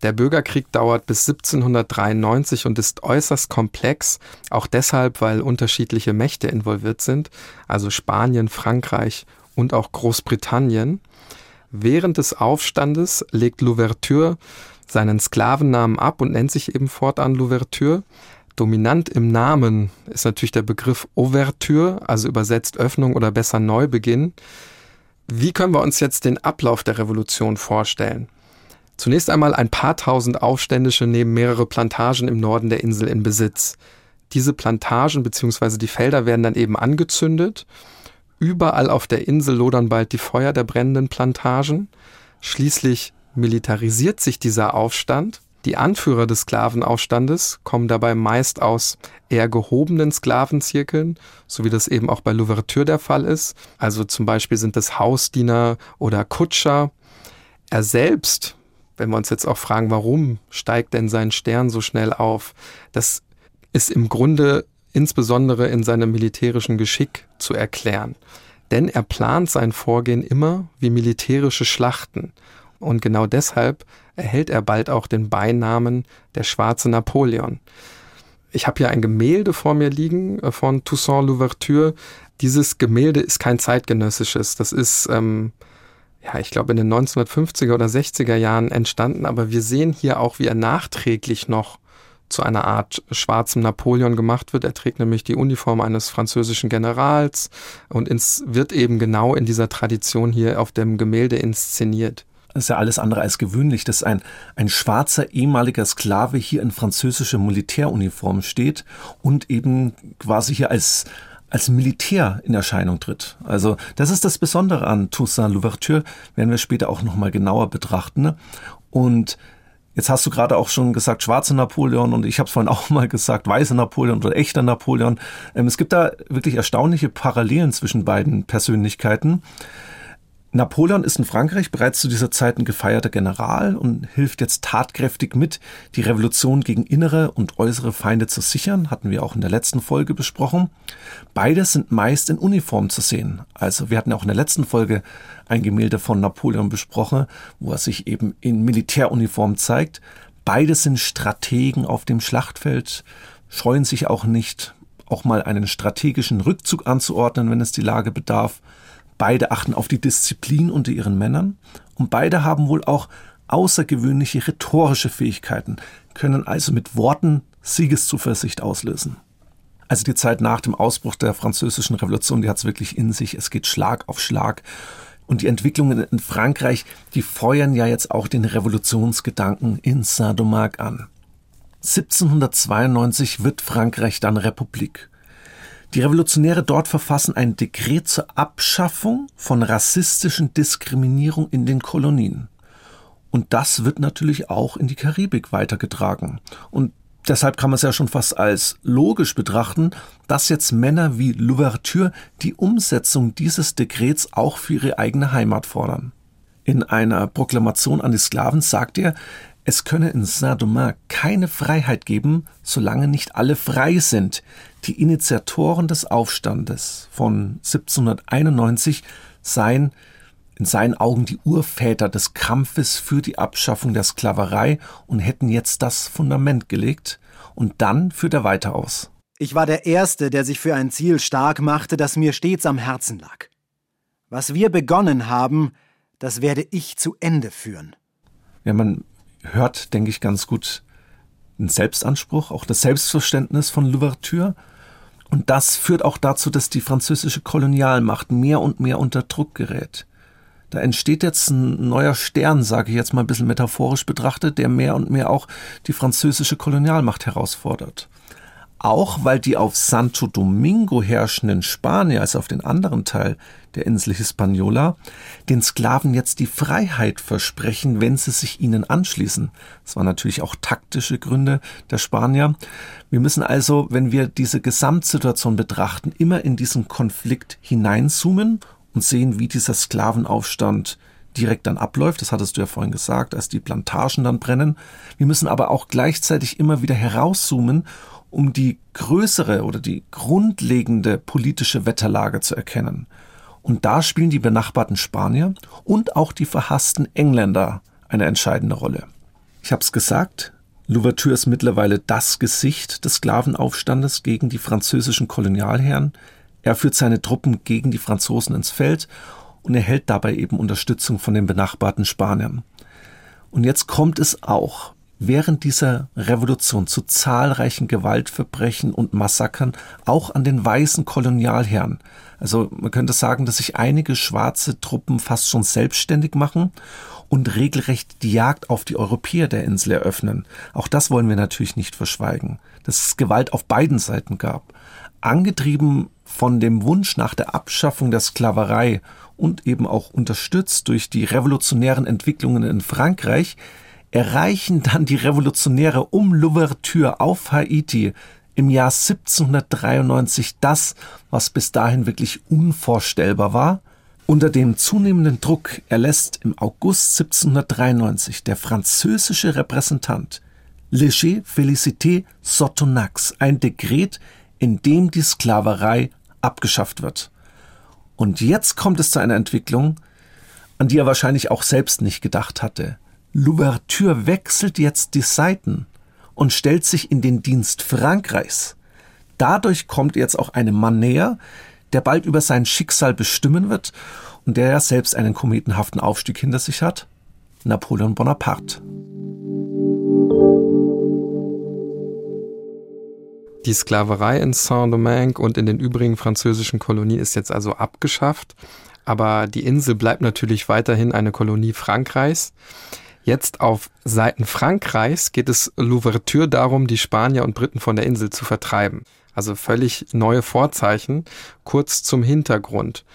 Der Bürgerkrieg dauert bis 1793 und ist äußerst komplex, auch deshalb, weil unterschiedliche Mächte involviert sind, also Spanien, Frankreich und auch Großbritannien. Während des Aufstandes legt Louverture seinen Sklavennamen ab und nennt sich eben fortan Louverture. Dominant im Namen ist natürlich der Begriff Ouverture, also übersetzt Öffnung oder besser Neubeginn. Wie können wir uns jetzt den Ablauf der Revolution vorstellen? Zunächst einmal ein paar tausend Aufständische nehmen mehrere Plantagen im Norden der Insel in Besitz. Diese Plantagen bzw. die Felder werden dann eben angezündet. Überall auf der Insel lodern bald die Feuer der brennenden Plantagen. Schließlich militarisiert sich dieser Aufstand. Die Anführer des Sklavenaufstandes kommen dabei meist aus eher gehobenen Sklavenzirkeln, so wie das eben auch bei Louverture der Fall ist. Also zum Beispiel sind es Hausdiener oder Kutscher. Er selbst wenn wir uns jetzt auch fragen, warum steigt denn sein Stern so schnell auf, das ist im Grunde insbesondere in seinem militärischen Geschick zu erklären. Denn er plant sein Vorgehen immer wie militärische Schlachten. Und genau deshalb erhält er bald auch den Beinamen der schwarze Napoleon. Ich habe hier ein Gemälde vor mir liegen äh, von Toussaint Louverture. Dieses Gemälde ist kein zeitgenössisches. Das ist ähm, ja, ich glaube, in den 1950er oder 60er Jahren entstanden, aber wir sehen hier auch, wie er nachträglich noch zu einer Art schwarzem Napoleon gemacht wird. Er trägt nämlich die Uniform eines französischen Generals und ins, wird eben genau in dieser Tradition hier auf dem Gemälde inszeniert. ist ja alles andere als gewöhnlich, dass ein, ein schwarzer ehemaliger Sklave hier in französischer Militäruniform steht und eben quasi hier als, als Militär in Erscheinung tritt. Also das ist das Besondere an Toussaint Louverture, werden wir später auch nochmal genauer betrachten. Und Jetzt hast du gerade auch schon gesagt, schwarze Napoleon und ich habe es vorhin auch mal gesagt, weiße Napoleon oder echter Napoleon. Ähm, es gibt da wirklich erstaunliche Parallelen zwischen beiden Persönlichkeiten. Napoleon ist in Frankreich bereits zu dieser Zeit ein gefeierter General und hilft jetzt tatkräftig mit, die Revolution gegen innere und äußere Feinde zu sichern, hatten wir auch in der letzten Folge besprochen. Beide sind meist in Uniform zu sehen. Also wir hatten auch in der letzten Folge ein Gemälde von Napoleon besprochen, wo er sich eben in Militäruniform zeigt. Beide sind Strategen auf dem Schlachtfeld, scheuen sich auch nicht, auch mal einen strategischen Rückzug anzuordnen, wenn es die Lage bedarf. Beide achten auf die Disziplin unter ihren Männern und beide haben wohl auch außergewöhnliche rhetorische Fähigkeiten, können also mit Worten Siegeszuversicht auslösen. Also die Zeit nach dem Ausbruch der französischen Revolution, die hat es wirklich in sich. Es geht Schlag auf Schlag. Und die Entwicklungen in Frankreich, die feuern ja jetzt auch den Revolutionsgedanken in Saint-Domingue an. 1792 wird Frankreich dann Republik. Die Revolutionäre dort verfassen ein Dekret zur Abschaffung von rassistischen Diskriminierung in den Kolonien. Und das wird natürlich auch in die Karibik weitergetragen. Und deshalb kann man es ja schon fast als logisch betrachten, dass jetzt Männer wie Louverture die Umsetzung dieses Dekrets auch für ihre eigene Heimat fordern. In einer Proklamation an die Sklaven sagt er, es könne in Saint-Domingue keine Freiheit geben, solange nicht alle frei sind. Die Initiatoren des Aufstandes von 1791 seien in seinen Augen die Urväter des Kampfes für die Abschaffung der Sklaverei und hätten jetzt das Fundament gelegt. Und dann führt er weiter aus. Ich war der Erste, der sich für ein Ziel stark machte, das mir stets am Herzen lag. Was wir begonnen haben, das werde ich zu Ende führen. Ja, man hört, denke ich, ganz gut den Selbstanspruch, auch das Selbstverständnis von Louverture. Und das führt auch dazu, dass die französische Kolonialmacht mehr und mehr unter Druck gerät. Da entsteht jetzt ein neuer Stern, sage ich jetzt mal ein bisschen metaphorisch betrachtet, der mehr und mehr auch die französische Kolonialmacht herausfordert auch weil die auf Santo Domingo herrschenden Spanier, also auf den anderen Teil der Insel Hispaniola, den Sklaven jetzt die Freiheit versprechen, wenn sie sich ihnen anschließen. Das waren natürlich auch taktische Gründe der Spanier. Wir müssen also, wenn wir diese Gesamtsituation betrachten, immer in diesen Konflikt hineinzoomen und sehen, wie dieser Sklavenaufstand direkt dann abläuft. Das hattest du ja vorhin gesagt, als die Plantagen dann brennen. Wir müssen aber auch gleichzeitig immer wieder herauszoomen um die größere oder die grundlegende politische Wetterlage zu erkennen. Und da spielen die benachbarten Spanier und auch die verhassten Engländer eine entscheidende Rolle. Ich habe es gesagt, Louverture ist mittlerweile das Gesicht des Sklavenaufstandes gegen die französischen Kolonialherren. Er führt seine Truppen gegen die Franzosen ins Feld und erhält dabei eben Unterstützung von den benachbarten Spaniern. Und jetzt kommt es auch während dieser Revolution zu zahlreichen Gewaltverbrechen und Massakern auch an den weißen Kolonialherren. Also man könnte sagen, dass sich einige schwarze Truppen fast schon selbstständig machen und regelrecht die Jagd auf die Europäer der Insel eröffnen. Auch das wollen wir natürlich nicht verschweigen, dass es Gewalt auf beiden Seiten gab. Angetrieben von dem Wunsch nach der Abschaffung der Sklaverei und eben auch unterstützt durch die revolutionären Entwicklungen in Frankreich, erreichen dann die Revolutionäre um Louverture auf Haiti im Jahr 1793 das, was bis dahin wirklich unvorstellbar war. Unter dem zunehmenden Druck erlässt im August 1793 der französische Repräsentant Léger Félicité Sotonax ein Dekret, in dem die Sklaverei abgeschafft wird. Und jetzt kommt es zu einer Entwicklung, an die er wahrscheinlich auch selbst nicht gedacht hatte. Louverture wechselt jetzt die Seiten und stellt sich in den Dienst Frankreichs. Dadurch kommt jetzt auch einem Mann näher, der bald über sein Schicksal bestimmen wird und der ja selbst einen kometenhaften Aufstieg hinter sich hat, Napoleon Bonaparte. Die Sklaverei in Saint-Domingue und in den übrigen französischen Kolonien ist jetzt also abgeschafft. aber die Insel bleibt natürlich weiterhin eine Kolonie Frankreichs. Jetzt auf Seiten Frankreichs geht es Louverture darum, die Spanier und Briten von der Insel zu vertreiben. Also völlig neue Vorzeichen. Kurz zum Hintergrund.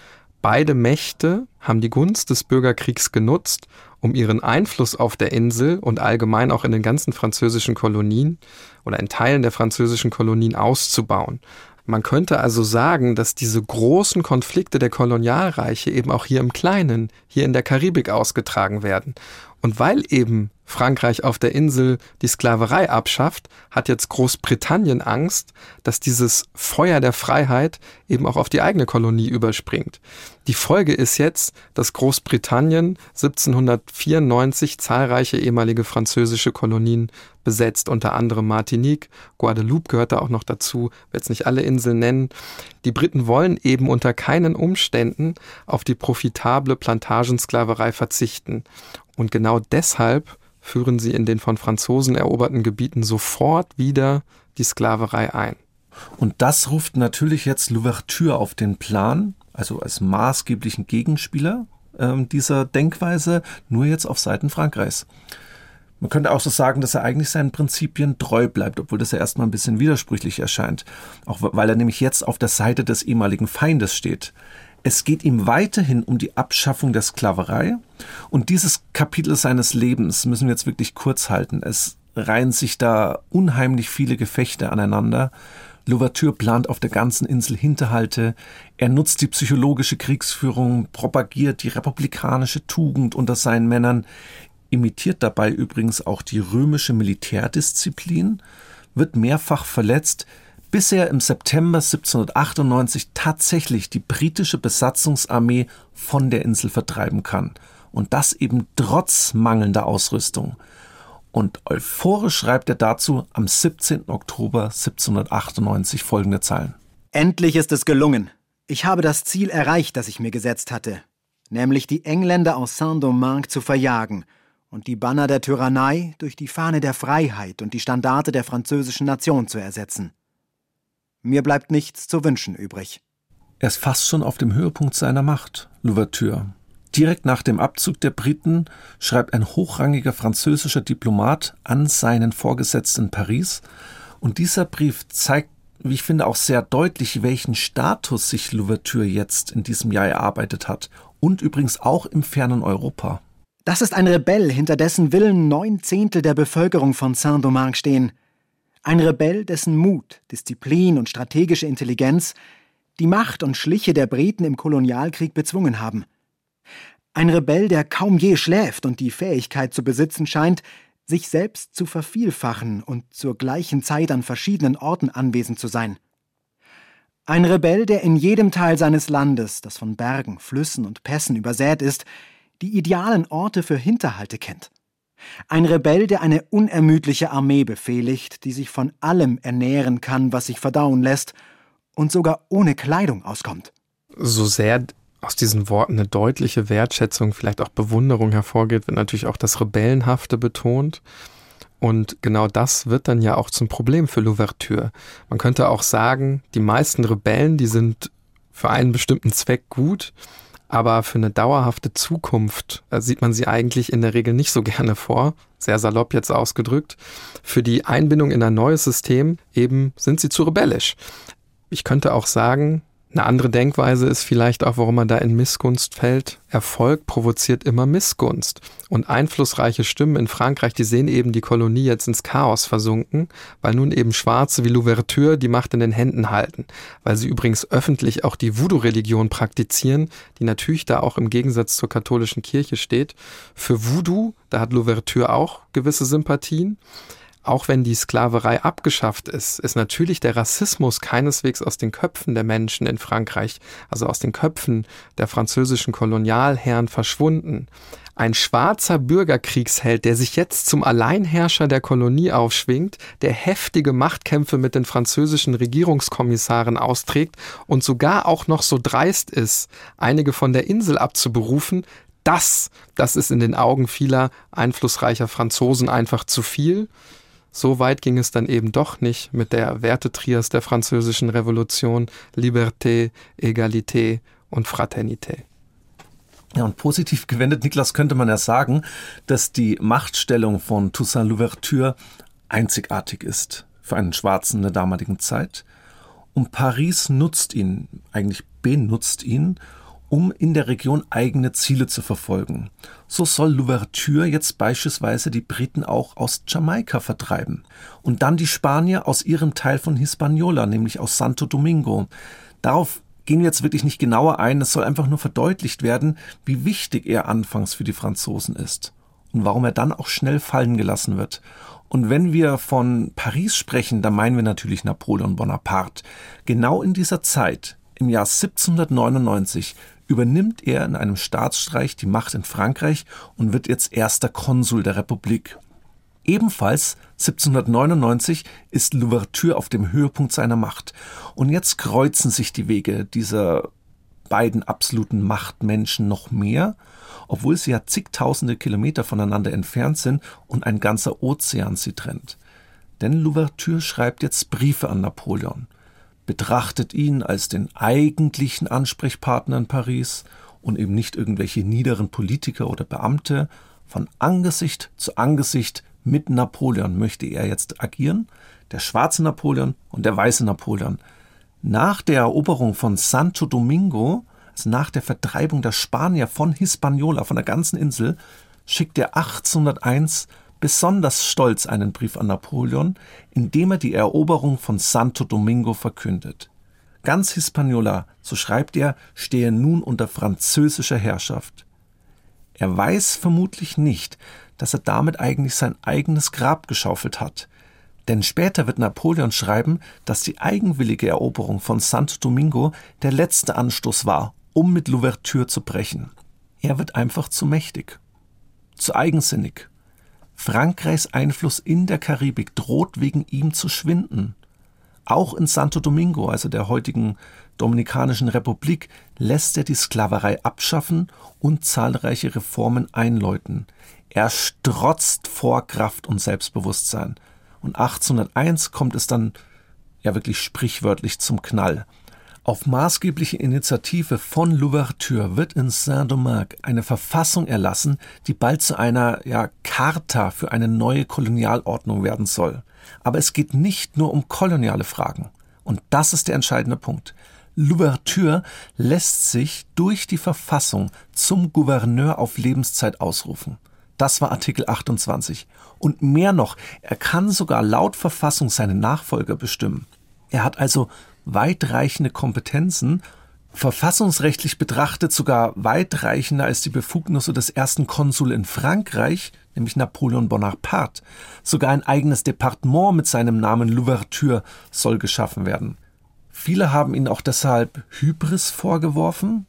Beide Mächte haben die Gunst des Bürgerkriegs genutzt, um ihren Einfluss auf der Insel und allgemein auch in den ganzen französischen Kolonien oder in Teilen der französischen Kolonien auszubauen. Man könnte also sagen, dass diese großen Konflikte der Kolonialreiche eben auch hier im Kleinen, hier in der Karibik ausgetragen werden. Und weil eben Frankreich auf der Insel die Sklaverei abschafft, hat jetzt Großbritannien Angst, dass dieses Feuer der Freiheit eben auch auf die eigene Kolonie überspringt. Die Folge ist jetzt, dass Großbritannien 1794 zahlreiche ehemalige französische Kolonien besetzt, unter anderem Martinique, Guadeloupe gehört da auch noch dazu, will jetzt nicht alle Inseln nennen. Die Briten wollen eben unter keinen Umständen auf die profitable Plantagensklaverei verzichten. Und genau deshalb führen sie in den von Franzosen eroberten Gebieten sofort wieder die Sklaverei ein. Und das ruft natürlich jetzt Louverture auf den Plan, also als maßgeblichen Gegenspieler äh, dieser Denkweise, nur jetzt auf Seiten Frankreichs. Man könnte auch so sagen, dass er eigentlich seinen Prinzipien treu bleibt, obwohl das ja erstmal ein bisschen widersprüchlich erscheint. Auch weil er nämlich jetzt auf der Seite des ehemaligen Feindes steht. Es geht ihm weiterhin um die Abschaffung der Sklaverei. Und dieses Kapitel seines Lebens müssen wir jetzt wirklich kurz halten. Es reihen sich da unheimlich viele Gefechte aneinander. Louverture plant auf der ganzen Insel Hinterhalte. Er nutzt die psychologische Kriegsführung, propagiert die republikanische Tugend unter seinen Männern, imitiert dabei übrigens auch die römische Militärdisziplin, wird mehrfach verletzt, bis er im September 1798 tatsächlich die britische Besatzungsarmee von der Insel vertreiben kann. Und das eben trotz mangelnder Ausrüstung. Und euphorisch schreibt er dazu am 17. Oktober 1798 folgende Zeilen. Endlich ist es gelungen. Ich habe das Ziel erreicht, das ich mir gesetzt hatte, nämlich die Engländer aus Saint-Domingue zu verjagen und die Banner der Tyrannei durch die Fahne der Freiheit und die Standarte der französischen Nation zu ersetzen. Mir bleibt nichts zu wünschen übrig. Er ist fast schon auf dem Höhepunkt seiner Macht, Louverture. Direkt nach dem Abzug der Briten schreibt ein hochrangiger französischer Diplomat an seinen Vorgesetzten in Paris, und dieser Brief zeigt, wie ich finde, auch sehr deutlich, welchen Status sich Louverture jetzt in diesem Jahr erarbeitet hat und übrigens auch im fernen Europa. Das ist ein Rebell, hinter dessen Willen neun Zehntel der Bevölkerung von Saint-Domingue stehen. Ein Rebell, dessen Mut, Disziplin und strategische Intelligenz die Macht und Schliche der Briten im Kolonialkrieg bezwungen haben. Ein Rebell, der kaum je schläft und die Fähigkeit zu besitzen scheint, sich selbst zu vervielfachen und zur gleichen Zeit an verschiedenen Orten anwesend zu sein. Ein Rebell, der in jedem Teil seines Landes, das von Bergen, Flüssen und Pässen übersät ist, die idealen Orte für Hinterhalte kennt. Ein Rebell, der eine unermüdliche Armee befehligt, die sich von allem ernähren kann, was sich verdauen lässt, und sogar ohne Kleidung auskommt. So sehr aus diesen Worten eine deutliche Wertschätzung, vielleicht auch Bewunderung hervorgeht, wird natürlich auch das Rebellenhafte betont. Und genau das wird dann ja auch zum Problem für Louverture. Man könnte auch sagen, die meisten Rebellen, die sind für einen bestimmten Zweck gut, aber für eine dauerhafte Zukunft äh, sieht man sie eigentlich in der Regel nicht so gerne vor, sehr salopp jetzt ausgedrückt. Für die Einbindung in ein neues System eben sind sie zu rebellisch. Ich könnte auch sagen, eine andere Denkweise ist vielleicht auch, warum man da in Missgunst fällt. Erfolg provoziert immer Missgunst. Und einflussreiche Stimmen in Frankreich, die sehen eben die Kolonie jetzt ins Chaos versunken, weil nun eben Schwarze wie Louverture die Macht in den Händen halten. Weil sie übrigens öffentlich auch die Voodoo-Religion praktizieren, die natürlich da auch im Gegensatz zur katholischen Kirche steht. Für Voodoo, da hat Louverture auch gewisse Sympathien auch wenn die Sklaverei abgeschafft ist, ist natürlich der Rassismus keineswegs aus den Köpfen der Menschen in Frankreich, also aus den Köpfen der französischen Kolonialherren verschwunden. Ein schwarzer Bürgerkriegsheld, der sich jetzt zum Alleinherrscher der Kolonie aufschwingt, der heftige Machtkämpfe mit den französischen Regierungskommissaren austrägt und sogar auch noch so dreist ist, einige von der Insel abzuberufen, das, das ist in den Augen vieler einflussreicher Franzosen einfach zu viel. So weit ging es dann eben doch nicht mit der Wertetrias der französischen Revolution Liberté, Egalité und Fraternité. Ja, und positiv gewendet, Niklas, könnte man ja sagen, dass die Machtstellung von Toussaint Louverture einzigartig ist für einen Schwarzen der damaligen Zeit. Und Paris nutzt ihn, eigentlich benutzt ihn, um in der Region eigene Ziele zu verfolgen. So soll Louverture jetzt beispielsweise die Briten auch aus Jamaika vertreiben und dann die Spanier aus ihrem Teil von Hispaniola, nämlich aus Santo Domingo. Darauf gehen wir jetzt wirklich nicht genauer ein, es soll einfach nur verdeutlicht werden, wie wichtig er anfangs für die Franzosen ist und warum er dann auch schnell fallen gelassen wird. Und wenn wir von Paris sprechen, dann meinen wir natürlich Napoleon Bonaparte. Genau in dieser Zeit, im Jahr 1799, übernimmt er in einem Staatsstreich die Macht in Frankreich und wird jetzt erster Konsul der Republik. Ebenfalls 1799 ist Louverture auf dem Höhepunkt seiner Macht. Und jetzt kreuzen sich die Wege dieser beiden absoluten Machtmenschen noch mehr, obwohl sie ja zigtausende Kilometer voneinander entfernt sind und ein ganzer Ozean sie trennt. Denn Louverture schreibt jetzt Briefe an Napoleon betrachtet ihn als den eigentlichen Ansprechpartner in Paris und eben nicht irgendwelche niederen Politiker oder Beamte. Von Angesicht zu Angesicht mit Napoleon möchte er jetzt agieren, der schwarze Napoleon und der weiße Napoleon. Nach der Eroberung von Santo Domingo, also nach der Vertreibung der Spanier von Hispaniola, von der ganzen Insel, schickt er 1801 besonders stolz einen Brief an Napoleon, in dem er die Eroberung von Santo Domingo verkündet. Ganz Hispaniola, so schreibt er, stehe nun unter französischer Herrschaft. Er weiß vermutlich nicht, dass er damit eigentlich sein eigenes Grab geschaufelt hat. Denn später wird Napoleon schreiben, dass die eigenwillige Eroberung von Santo Domingo der letzte Anstoß war, um mit Louverture zu brechen. Er wird einfach zu mächtig, zu eigensinnig Frankreichs Einfluss in der Karibik droht wegen ihm zu schwinden. Auch in Santo Domingo, also der heutigen Dominikanischen Republik, lässt er die Sklaverei abschaffen und zahlreiche Reformen einläuten. Er strotzt vor Kraft und Selbstbewusstsein. Und 1801 kommt es dann ja wirklich sprichwörtlich zum Knall. Auf maßgebliche Initiative von Louverture wird in Saint-Domingue eine Verfassung erlassen, die bald zu einer ja, Charta für eine neue Kolonialordnung werden soll. Aber es geht nicht nur um koloniale Fragen. Und das ist der entscheidende Punkt. Louverture lässt sich durch die Verfassung zum Gouverneur auf Lebenszeit ausrufen. Das war Artikel 28. Und mehr noch, er kann sogar laut Verfassung seine Nachfolger bestimmen. Er hat also weitreichende Kompetenzen, verfassungsrechtlich betrachtet sogar weitreichender als die Befugnisse des ersten Konsul in Frankreich, nämlich Napoleon Bonaparte. Sogar ein eigenes Departement mit seinem Namen Louverture soll geschaffen werden. Viele haben ihn auch deshalb Hybris vorgeworfen,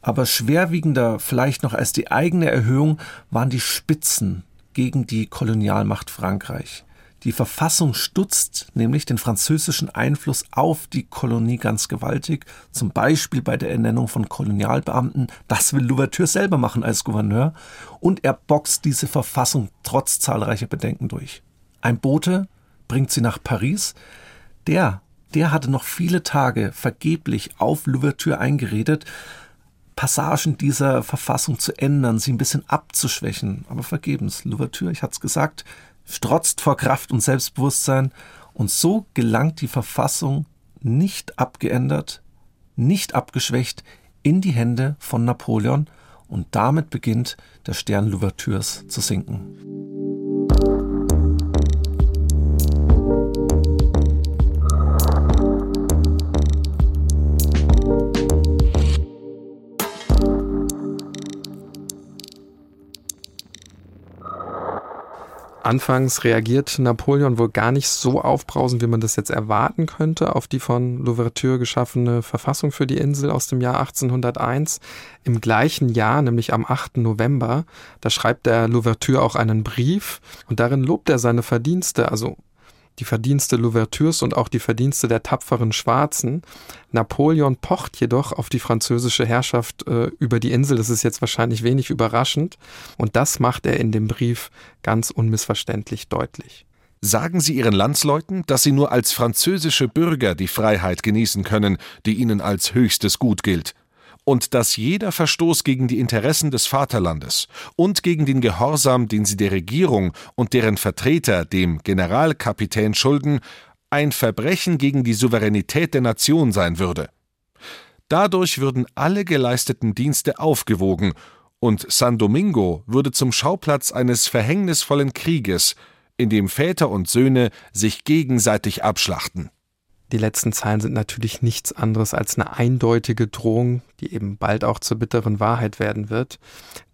aber schwerwiegender vielleicht noch als die eigene Erhöhung waren die Spitzen gegen die Kolonialmacht Frankreich. Die Verfassung stutzt nämlich den französischen Einfluss auf die Kolonie ganz gewaltig, zum Beispiel bei der Ernennung von Kolonialbeamten. Das will Louverture selber machen als Gouverneur. Und er boxt diese Verfassung trotz zahlreicher Bedenken durch. Ein Bote bringt sie nach Paris. Der, der hatte noch viele Tage vergeblich auf Louverture eingeredet, Passagen dieser Verfassung zu ändern, sie ein bisschen abzuschwächen, aber vergebens. Louverture, ich hatte es gesagt, strotzt vor Kraft und Selbstbewusstsein und so gelangt die Verfassung nicht abgeändert, nicht abgeschwächt in die Hände von Napoleon und damit beginnt der Stern Louvertures zu sinken. Anfangs reagiert Napoleon wohl gar nicht so aufbrausend, wie man das jetzt erwarten könnte, auf die von Louverture geschaffene Verfassung für die Insel aus dem Jahr 1801. Im gleichen Jahr, nämlich am 8. November, da schreibt der Louverture auch einen Brief und darin lobt er seine Verdienste, also die Verdienste Louvertures und auch die Verdienste der tapferen Schwarzen. Napoleon pocht jedoch auf die französische Herrschaft äh, über die Insel. Das ist jetzt wahrscheinlich wenig überraschend. Und das macht er in dem Brief ganz unmissverständlich deutlich. Sagen Sie Ihren Landsleuten, dass sie nur als französische Bürger die Freiheit genießen können, die ihnen als höchstes Gut gilt und dass jeder Verstoß gegen die Interessen des Vaterlandes und gegen den Gehorsam, den sie der Regierung und deren Vertreter dem Generalkapitän schulden, ein Verbrechen gegen die Souveränität der Nation sein würde. Dadurch würden alle geleisteten Dienste aufgewogen und San Domingo würde zum Schauplatz eines verhängnisvollen Krieges, in dem Väter und Söhne sich gegenseitig abschlachten. Die letzten Zeilen sind natürlich nichts anderes als eine eindeutige Drohung, die eben bald auch zur bitteren Wahrheit werden wird.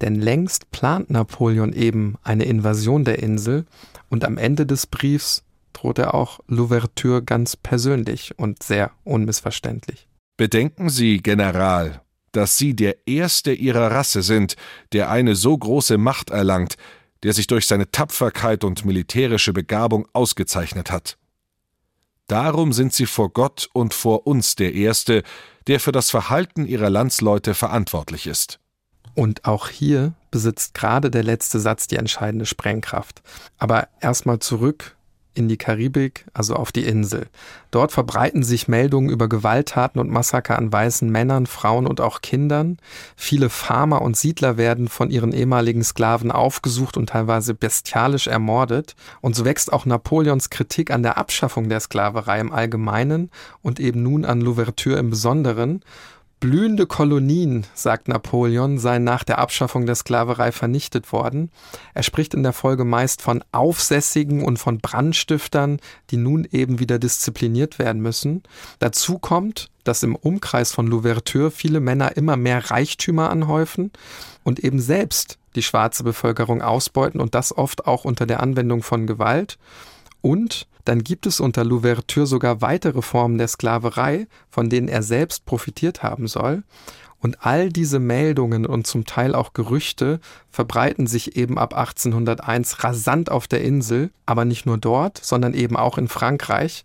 Denn längst plant Napoleon eben eine Invasion der Insel und am Ende des Briefs droht er auch Louverture ganz persönlich und sehr unmissverständlich. Bedenken Sie, General, dass Sie der Erste Ihrer Rasse sind, der eine so große Macht erlangt, der sich durch seine Tapferkeit und militärische Begabung ausgezeichnet hat. Darum sind sie vor Gott und vor uns der Erste, der für das Verhalten ihrer Landsleute verantwortlich ist. Und auch hier besitzt gerade der letzte Satz die entscheidende Sprengkraft. Aber erstmal zurück in die Karibik, also auf die Insel. Dort verbreiten sich Meldungen über Gewalttaten und Massaker an weißen Männern, Frauen und auch Kindern. Viele Farmer und Siedler werden von ihren ehemaligen Sklaven aufgesucht und teilweise bestialisch ermordet. Und so wächst auch Napoleons Kritik an der Abschaffung der Sklaverei im Allgemeinen und eben nun an Louverture im Besonderen. Blühende Kolonien, sagt Napoleon, seien nach der Abschaffung der Sklaverei vernichtet worden. Er spricht in der Folge meist von Aufsässigen und von Brandstiftern, die nun eben wieder diszipliniert werden müssen. Dazu kommt, dass im Umkreis von Louverture viele Männer immer mehr Reichtümer anhäufen und eben selbst die schwarze Bevölkerung ausbeuten und das oft auch unter der Anwendung von Gewalt. Und dann gibt es unter Louverture sogar weitere Formen der Sklaverei, von denen er selbst profitiert haben soll. Und all diese Meldungen und zum Teil auch Gerüchte verbreiten sich eben ab 1801 rasant auf der Insel, aber nicht nur dort, sondern eben auch in Frankreich.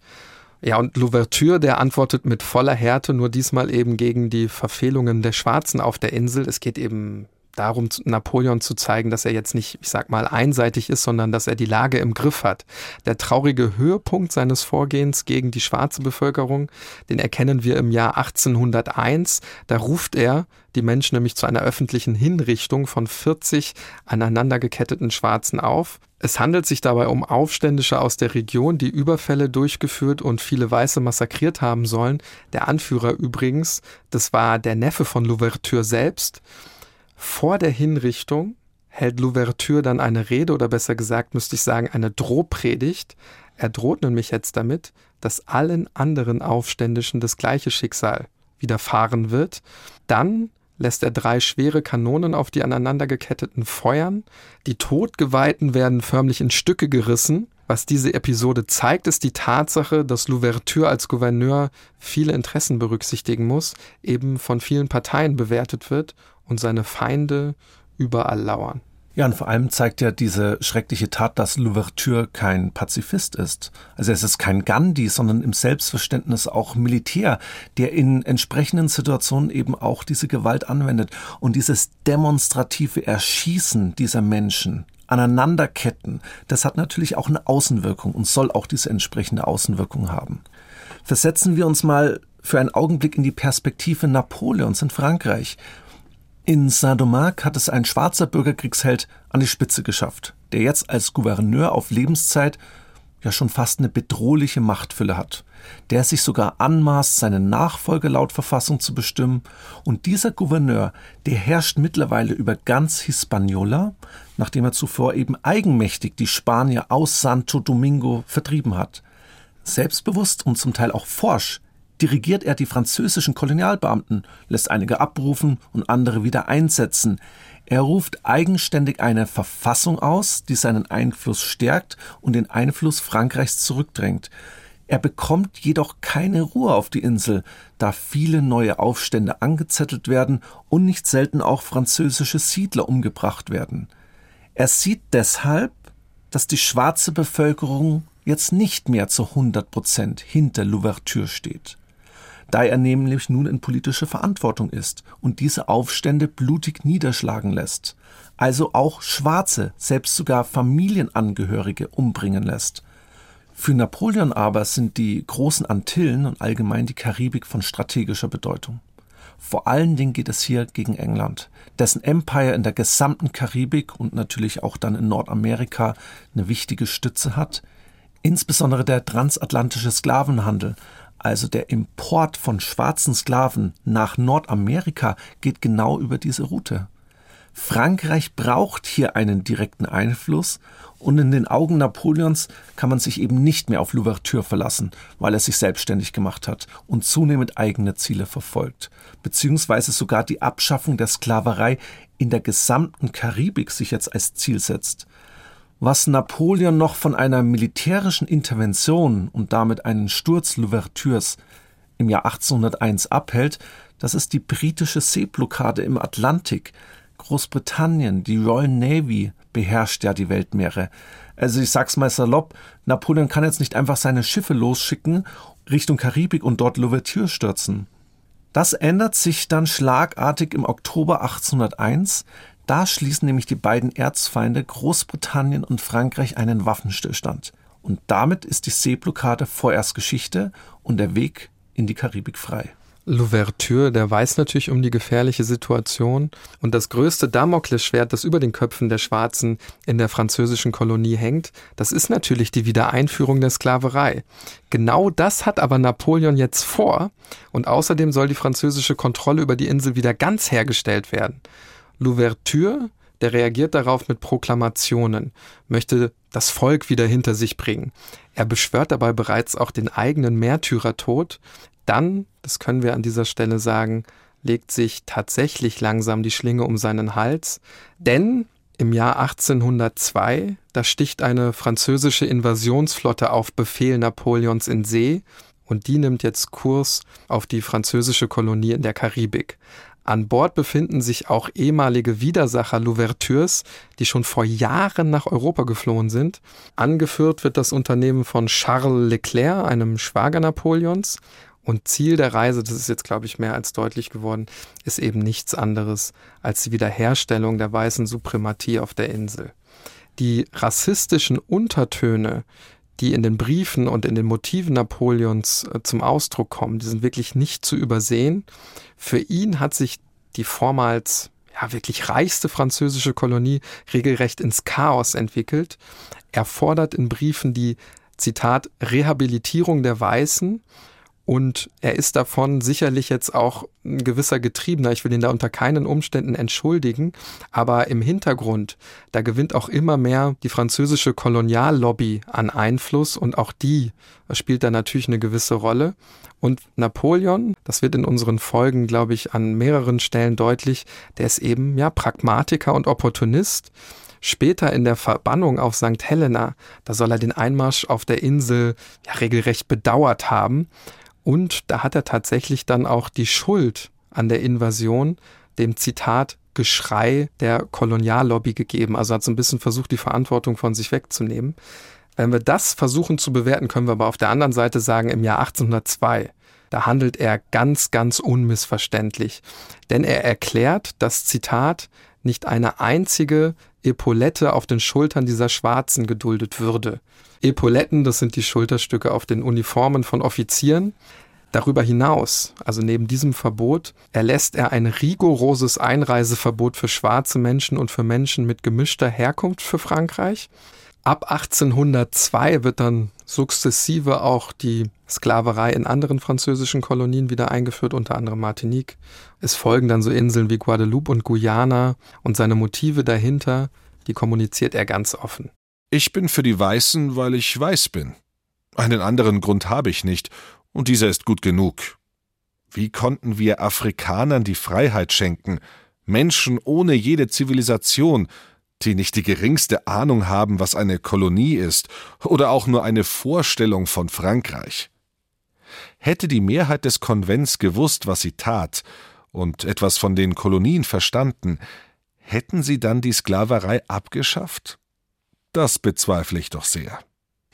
Ja, und Louverture, der antwortet mit voller Härte, nur diesmal eben gegen die Verfehlungen der Schwarzen auf der Insel. Es geht eben darum, Napoleon zu zeigen, dass er jetzt nicht, ich sag mal, einseitig ist, sondern dass er die Lage im Griff hat. Der traurige Höhepunkt seines Vorgehens gegen die schwarze Bevölkerung, den erkennen wir im Jahr 1801. Da ruft er die Menschen nämlich zu einer öffentlichen Hinrichtung von 40 aneinandergeketteten Schwarzen auf. Es handelt sich dabei um Aufständische aus der Region, die Überfälle durchgeführt und viele Weiße massakriert haben sollen. Der Anführer übrigens, das war der Neffe von Louverture selbst. Vor der Hinrichtung hält Louverture dann eine Rede oder besser gesagt müsste ich sagen eine Drohpredigt. Er droht nämlich jetzt damit, dass allen anderen Aufständischen das gleiche Schicksal widerfahren wird. Dann lässt er drei schwere Kanonen auf die aneinandergeketteten feuern. Die Todgeweihten werden förmlich in Stücke gerissen. Was diese Episode zeigt, ist die Tatsache, dass Louverture als Gouverneur viele Interessen berücksichtigen muss, eben von vielen Parteien bewertet wird und seine Feinde überall lauern. Ja, und vor allem zeigt ja diese schreckliche Tat, dass Louverture kein Pazifist ist. Also es ist kein Gandhi, sondern im Selbstverständnis auch Militär, der in entsprechenden Situationen eben auch diese Gewalt anwendet. Und dieses demonstrative Erschießen dieser Menschen, Aneinanderketten, das hat natürlich auch eine Außenwirkung und soll auch diese entsprechende Außenwirkung haben. Versetzen wir uns mal für einen Augenblick in die Perspektive Napoleons in Frankreich. In Saint-Domingue hat es ein schwarzer Bürgerkriegsheld an die Spitze geschafft, der jetzt als Gouverneur auf Lebenszeit ja schon fast eine bedrohliche Machtfülle hat, der sich sogar anmaßt, seinen Nachfolger laut Verfassung zu bestimmen. Und dieser Gouverneur, der herrscht mittlerweile über ganz Hispaniola, nachdem er zuvor eben eigenmächtig die Spanier aus Santo Domingo vertrieben hat. Selbstbewusst und zum Teil auch forsch dirigiert er die französischen Kolonialbeamten, lässt einige abberufen und andere wieder einsetzen. Er ruft eigenständig eine Verfassung aus, die seinen Einfluss stärkt und den Einfluss Frankreichs zurückdrängt. Er bekommt jedoch keine Ruhe auf die Insel, da viele neue Aufstände angezettelt werden und nicht selten auch französische Siedler umgebracht werden. Er sieht deshalb, dass die schwarze Bevölkerung jetzt nicht mehr zu 100 Prozent hinter Louverture steht da er nämlich nun in politische Verantwortung ist und diese Aufstände blutig niederschlagen lässt, also auch Schwarze, selbst sogar Familienangehörige umbringen lässt. Für Napoleon aber sind die großen Antillen und allgemein die Karibik von strategischer Bedeutung. Vor allen Dingen geht es hier gegen England, dessen Empire in der gesamten Karibik und natürlich auch dann in Nordamerika eine wichtige Stütze hat. Insbesondere der transatlantische Sklavenhandel, also der Import von schwarzen Sklaven nach Nordamerika, geht genau über diese Route. Frankreich braucht hier einen direkten Einfluss und in den Augen Napoleons kann man sich eben nicht mehr auf Louverture verlassen, weil er sich selbstständig gemacht hat und zunehmend eigene Ziele verfolgt, beziehungsweise sogar die Abschaffung der Sklaverei in der gesamten Karibik sich jetzt als Ziel setzt. Was Napoleon noch von einer militärischen Intervention und damit einen Sturz Louvertures im Jahr 1801 abhält, das ist die britische Seeblockade im Atlantik, Großbritannien, die Royal Navy beherrscht ja die Weltmeere. Also ich sag's mal salopp, Napoleon kann jetzt nicht einfach seine Schiffe losschicken Richtung Karibik und dort Louverture stürzen. Das ändert sich dann schlagartig im Oktober 1801. Da schließen nämlich die beiden Erzfeinde Großbritannien und Frankreich einen Waffenstillstand. Und damit ist die Seeblockade vorerst Geschichte und der Weg in die Karibik frei. Louverture, der weiß natürlich um die gefährliche Situation. Und das größte Damoklesschwert, das über den Köpfen der Schwarzen in der französischen Kolonie hängt, das ist natürlich die Wiedereinführung der Sklaverei. Genau das hat aber Napoleon jetzt vor. Und außerdem soll die französische Kontrolle über die Insel wieder ganz hergestellt werden. Louverture, der reagiert darauf mit Proklamationen, möchte das Volk wieder hinter sich bringen. Er beschwört dabei bereits auch den eigenen Märtyrertod, dann, das können wir an dieser Stelle sagen, legt sich tatsächlich langsam die Schlinge um seinen Hals, denn im Jahr 1802, da sticht eine französische Invasionsflotte auf Befehl Napoleons in See und die nimmt jetzt Kurs auf die französische Kolonie in der Karibik. An Bord befinden sich auch ehemalige Widersacher Louvertures, die schon vor Jahren nach Europa geflohen sind. Angeführt wird das Unternehmen von Charles Leclerc, einem Schwager Napoleons. Und Ziel der Reise, das ist jetzt, glaube ich, mehr als deutlich geworden, ist eben nichts anderes als die Wiederherstellung der weißen Suprematie auf der Insel. Die rassistischen Untertöne, die in den Briefen und in den Motiven Napoleons äh, zum Ausdruck kommen, die sind wirklich nicht zu übersehen. Für ihn hat sich die vormals ja, wirklich reichste französische Kolonie regelrecht ins Chaos entwickelt. Er fordert in Briefen die, Zitat, Rehabilitierung der Weißen und er ist davon sicherlich jetzt auch ein gewisser Getriebener. Ich will ihn da unter keinen Umständen entschuldigen. Aber im Hintergrund, da gewinnt auch immer mehr die französische Koloniallobby an Einfluss und auch die spielt da natürlich eine gewisse Rolle. Und Napoleon, das wird in unseren Folgen, glaube ich, an mehreren Stellen deutlich, der ist eben ja Pragmatiker und Opportunist. Später in der Verbannung auf St. Helena, da soll er den Einmarsch auf der Insel ja regelrecht bedauert haben. Und da hat er tatsächlich dann auch die Schuld an der Invasion dem Zitat Geschrei der Koloniallobby gegeben. Also hat so ein bisschen versucht, die Verantwortung von sich wegzunehmen. Wenn wir das versuchen zu bewerten, können wir aber auf der anderen Seite sagen, im Jahr 1802, da handelt er ganz, ganz unmissverständlich. Denn er erklärt, dass Zitat nicht eine einzige Epaulette auf den Schultern dieser Schwarzen geduldet würde. Epauletten, das sind die Schulterstücke auf den Uniformen von Offizieren. Darüber hinaus, also neben diesem Verbot, erlässt er ein rigoroses Einreiseverbot für schwarze Menschen und für Menschen mit gemischter Herkunft für Frankreich. Ab 1802 wird dann sukzessive auch die Sklaverei in anderen französischen Kolonien wieder eingeführt, unter anderem Martinique. Es folgen dann so Inseln wie Guadeloupe und Guyana und seine Motive dahinter, die kommuniziert er ganz offen. Ich bin für die Weißen, weil ich weiß bin. Einen anderen Grund habe ich nicht, und dieser ist gut genug. Wie konnten wir Afrikanern die Freiheit schenken, Menschen ohne jede Zivilisation, die nicht die geringste Ahnung haben, was eine Kolonie ist oder auch nur eine Vorstellung von Frankreich? Hätte die Mehrheit des Konvents gewusst, was sie tat, und etwas von den Kolonien verstanden, hätten sie dann die Sklaverei abgeschafft? Das bezweifle ich doch sehr.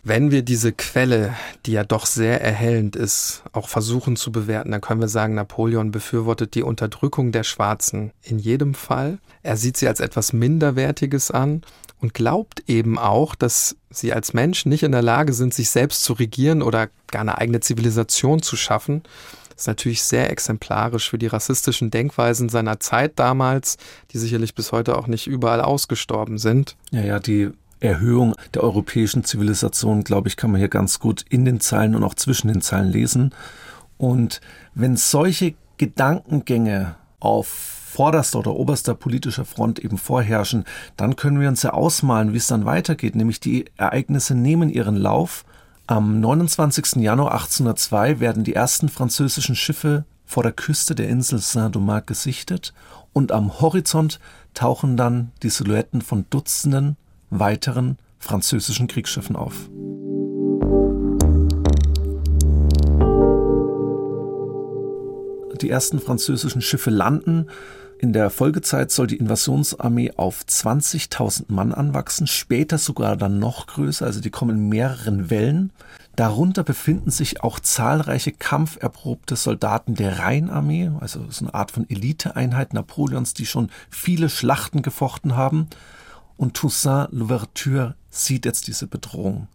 Wenn wir diese Quelle, die ja doch sehr erhellend ist, auch versuchen zu bewerten, dann können wir sagen, Napoleon befürwortet die Unterdrückung der Schwarzen in jedem Fall. Er sieht sie als etwas Minderwertiges an und glaubt eben auch, dass sie als Menschen nicht in der Lage sind, sich selbst zu regieren oder gar eine eigene Zivilisation zu schaffen, Das ist natürlich sehr exemplarisch für die rassistischen Denkweisen seiner Zeit damals, die sicherlich bis heute auch nicht überall ausgestorben sind. Ja, ja, die Erhöhung der europäischen Zivilisation, glaube ich, kann man hier ganz gut in den Zeilen und auch zwischen den Zeilen lesen. Und wenn solche Gedankengänge auf vorderster oder oberster politischer Front eben vorherrschen, dann können wir uns ja ausmalen, wie es dann weitergeht. Nämlich die Ereignisse nehmen ihren Lauf. Am 29. Januar 1802 werden die ersten französischen Schiffe vor der Küste der Insel Saint-Domingue gesichtet und am Horizont tauchen dann die Silhouetten von Dutzenden weiteren französischen Kriegsschiffen auf. Die ersten französischen Schiffe landen. In der Folgezeit soll die Invasionsarmee auf 20.000 Mann anwachsen, später sogar dann noch größer, also die kommen in mehreren Wellen. Darunter befinden sich auch zahlreiche kampferprobte Soldaten der Rheinarmee, also so eine Art von Eliteeinheit Napoleons, die schon viele Schlachten gefochten haben. Und Toussaint Louverture sieht jetzt diese Bedrohung.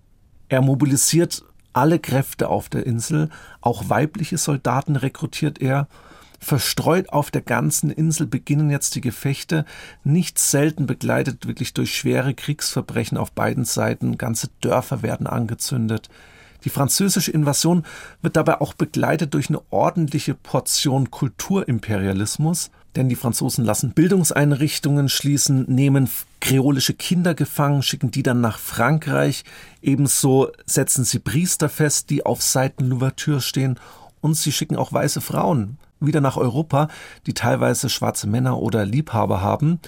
Er mobilisiert alle Kräfte auf der Insel, auch weibliche Soldaten rekrutiert er. Verstreut auf der ganzen Insel beginnen jetzt die Gefechte, nicht selten begleitet wirklich durch schwere Kriegsverbrechen auf beiden Seiten, ganze Dörfer werden angezündet. Die französische Invasion wird dabei auch begleitet durch eine ordentliche Portion Kulturimperialismus, denn die Franzosen lassen Bildungseinrichtungen schließen, nehmen kreolische Kinder gefangen, schicken die dann nach Frankreich. Ebenso setzen sie Priester fest, die auf Seiten Louverture stehen. Und sie schicken auch weiße Frauen wieder nach Europa, die teilweise schwarze Männer oder Liebhaber haben.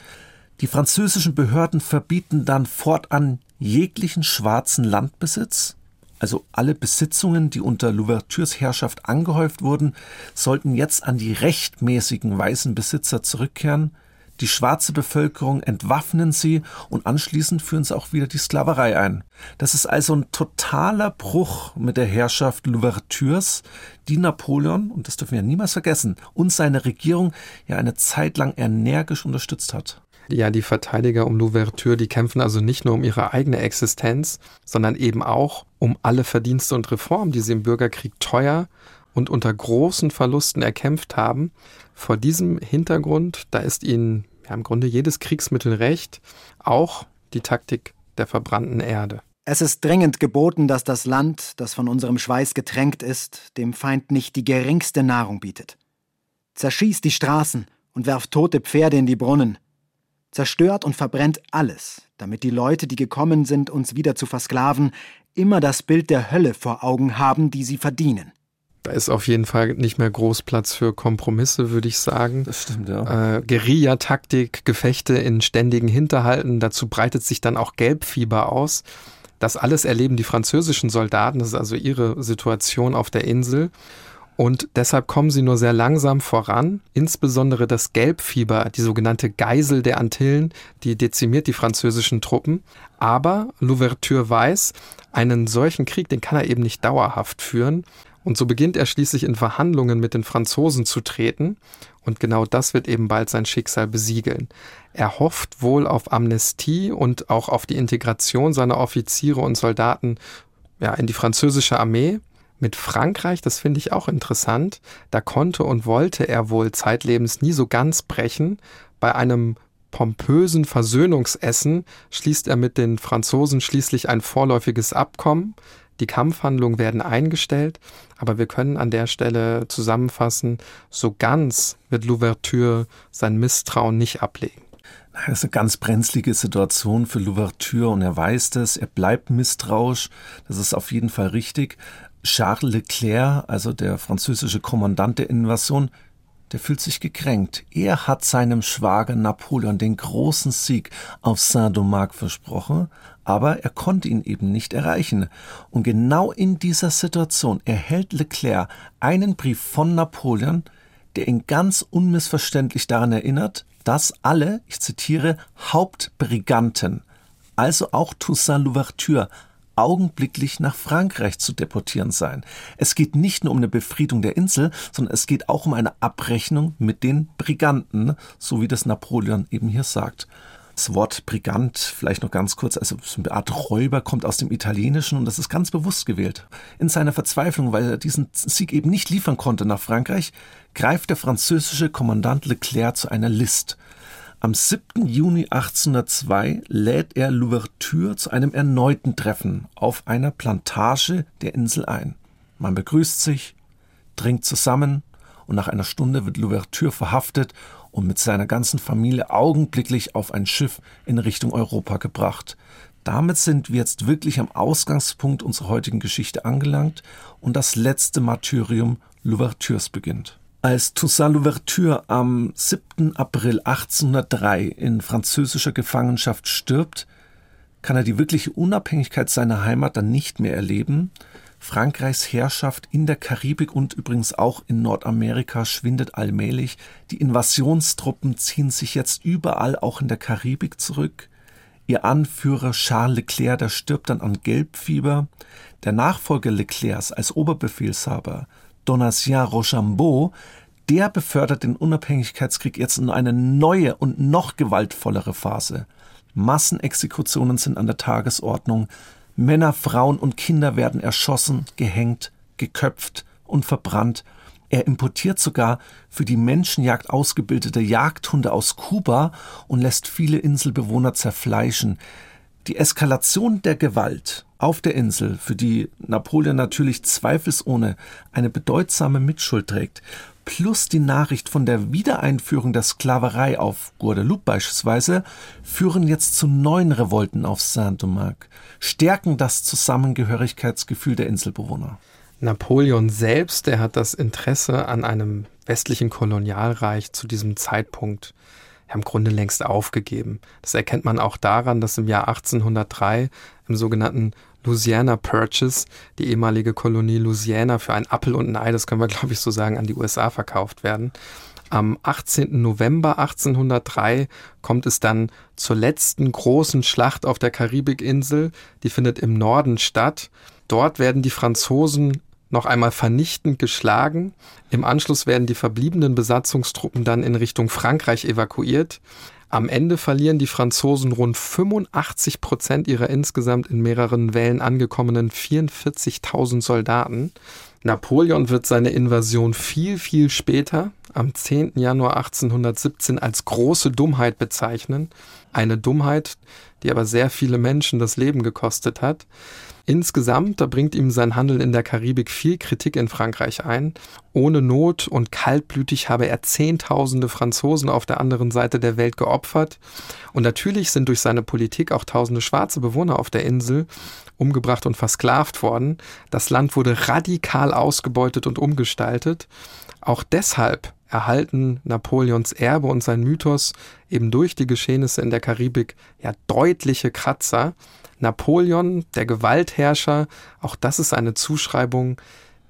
Die französischen Behörden verbieten dann fortan jeglichen schwarzen Landbesitz also alle Besitzungen, die unter Louvertures Herrschaft angehäuft wurden, sollten jetzt an die rechtmäßigen weißen Besitzer zurückkehren. Die schwarze Bevölkerung entwaffnen sie und anschließend führen sie auch wieder die Sklaverei ein. Das ist also ein totaler Bruch mit der Herrschaft Louvertures, die Napoleon, und das dürfen wir niemals vergessen, und seine Regierung ja eine Zeit lang energisch unterstützt hat. Ja, die Verteidiger um Louverture, die kämpfen also nicht nur um ihre eigene Existenz, sondern eben auch um alle Verdienste und Reformen, die sie im Bürgerkrieg teuer und unter großen Verlusten erkämpft haben. Vor diesem Hintergrund, da ist ihnen ja, im Grunde jedes Kriegsmittel recht, auch die Taktik der verbrannten Erde. Es ist dringend geboten, dass das Land, das von unserem Schweiß getränkt ist, dem Feind nicht die geringste Nahrung bietet. Zerschießt die Straßen und werft tote Pferde in die Brunnen zerstört und verbrennt alles, damit die Leute, die gekommen sind, uns wieder zu versklaven, immer das Bild der Hölle vor Augen haben, die sie verdienen. Da ist auf jeden Fall nicht mehr groß Platz für Kompromisse, würde ich sagen. Das stimmt, ja. Äh, Guerillataktik, Gefechte in ständigen Hinterhalten, dazu breitet sich dann auch Gelbfieber aus. Das alles erleben die französischen Soldaten, das ist also ihre Situation auf der Insel. Und deshalb kommen sie nur sehr langsam voran. Insbesondere das Gelbfieber, die sogenannte Geisel der Antillen, die dezimiert die französischen Truppen. Aber Louverture weiß, einen solchen Krieg, den kann er eben nicht dauerhaft führen. Und so beginnt er schließlich in Verhandlungen mit den Franzosen zu treten. Und genau das wird eben bald sein Schicksal besiegeln. Er hofft wohl auf Amnestie und auch auf die Integration seiner Offiziere und Soldaten ja, in die französische Armee mit Frankreich, das finde ich auch interessant, da konnte und wollte er wohl zeitlebens nie so ganz brechen. Bei einem pompösen Versöhnungsessen schließt er mit den Franzosen schließlich ein vorläufiges Abkommen. Die Kampfhandlungen werden eingestellt, aber wir können an der Stelle zusammenfassen, so ganz wird Louverture sein Misstrauen nicht ablegen. Das ist eine ganz brenzlige Situation für Louverture und er weiß das, er bleibt misstrauisch, das ist auf jeden Fall richtig. Charles Leclerc, also der französische Kommandant der Invasion, der fühlt sich gekränkt. Er hat seinem Schwager Napoleon den großen Sieg auf Saint-Domingue versprochen, aber er konnte ihn eben nicht erreichen. Und genau in dieser Situation erhält Leclerc einen Brief von Napoleon, der ihn ganz unmissverständlich daran erinnert, dass alle, ich zitiere, Hauptbriganten, also auch Toussaint Louverture, augenblicklich nach Frankreich zu deportieren sein. Es geht nicht nur um eine Befriedung der Insel, sondern es geht auch um eine Abrechnung mit den Briganten, so wie das Napoleon eben hier sagt. Das Wort Brigant, vielleicht noch ganz kurz, also so eine Art Räuber kommt aus dem Italienischen und das ist ganz bewusst gewählt. In seiner Verzweiflung, weil er diesen Sieg eben nicht liefern konnte nach Frankreich, greift der französische Kommandant Leclerc zu einer List. Am 7. Juni 1802 lädt er Louverture zu einem erneuten Treffen auf einer Plantage der Insel ein. Man begrüßt sich, trinkt zusammen und nach einer Stunde wird Louverture verhaftet und mit seiner ganzen Familie augenblicklich auf ein Schiff in Richtung Europa gebracht. Damit sind wir jetzt wirklich am Ausgangspunkt unserer heutigen Geschichte angelangt und das letzte Martyrium Louvertures beginnt. Als Toussaint Louverture am 7. April 1803 in französischer Gefangenschaft stirbt, kann er die wirkliche Unabhängigkeit seiner Heimat dann nicht mehr erleben, Frankreichs Herrschaft in der Karibik und übrigens auch in Nordamerika schwindet allmählich. Die Invasionstruppen ziehen sich jetzt überall, auch in der Karibik, zurück. Ihr Anführer Charles Leclerc, der stirbt dann an Gelbfieber. Der Nachfolger Leclercs als Oberbefehlshaber, Donatien Rochambeau, der befördert den Unabhängigkeitskrieg jetzt in eine neue und noch gewaltvollere Phase. Massenexekutionen sind an der Tagesordnung. Männer, Frauen und Kinder werden erschossen, gehängt, geköpft und verbrannt. Er importiert sogar für die Menschenjagd ausgebildete Jagdhunde aus Kuba und lässt viele Inselbewohner zerfleischen. Die Eskalation der Gewalt auf der Insel, für die Napoleon natürlich zweifelsohne eine bedeutsame Mitschuld trägt, plus die Nachricht von der Wiedereinführung der Sklaverei auf Guadeloupe beispielsweise, führen jetzt zu neuen Revolten auf Saint-Domingue, stärken das Zusammengehörigkeitsgefühl der Inselbewohner. Napoleon selbst, der hat das Interesse an einem westlichen Kolonialreich zu diesem Zeitpunkt ja, im Grunde längst aufgegeben. Das erkennt man auch daran, dass im Jahr 1803 im sogenannten Louisiana Purchase, die ehemalige Kolonie Louisiana, für ein Appel und ein Ei, das können wir glaube ich so sagen, an die USA verkauft werden. Am 18. November 1803 kommt es dann zur letzten großen Schlacht auf der Karibikinsel. Die findet im Norden statt. Dort werden die Franzosen noch einmal vernichtend geschlagen. Im Anschluss werden die verbliebenen Besatzungstruppen dann in Richtung Frankreich evakuiert. Am Ende verlieren die Franzosen rund 85 Prozent ihrer insgesamt in mehreren Wellen angekommenen 44.000 Soldaten. Napoleon wird seine Invasion viel, viel später, am 10. Januar 1817, als große Dummheit bezeichnen. Eine Dummheit, die aber sehr viele Menschen das Leben gekostet hat. Insgesamt, da bringt ihm sein Handeln in der Karibik viel Kritik in Frankreich ein. Ohne Not und kaltblütig habe er Zehntausende Franzosen auf der anderen Seite der Welt geopfert. Und natürlich sind durch seine Politik auch tausende schwarze Bewohner auf der Insel umgebracht und versklavt worden. Das Land wurde radikal ausgebeutet und umgestaltet. Auch deshalb erhalten Napoleons Erbe und sein Mythos eben durch die Geschehnisse in der Karibik ja deutliche Kratzer. Napoleon, der Gewaltherrscher, auch das ist eine Zuschreibung,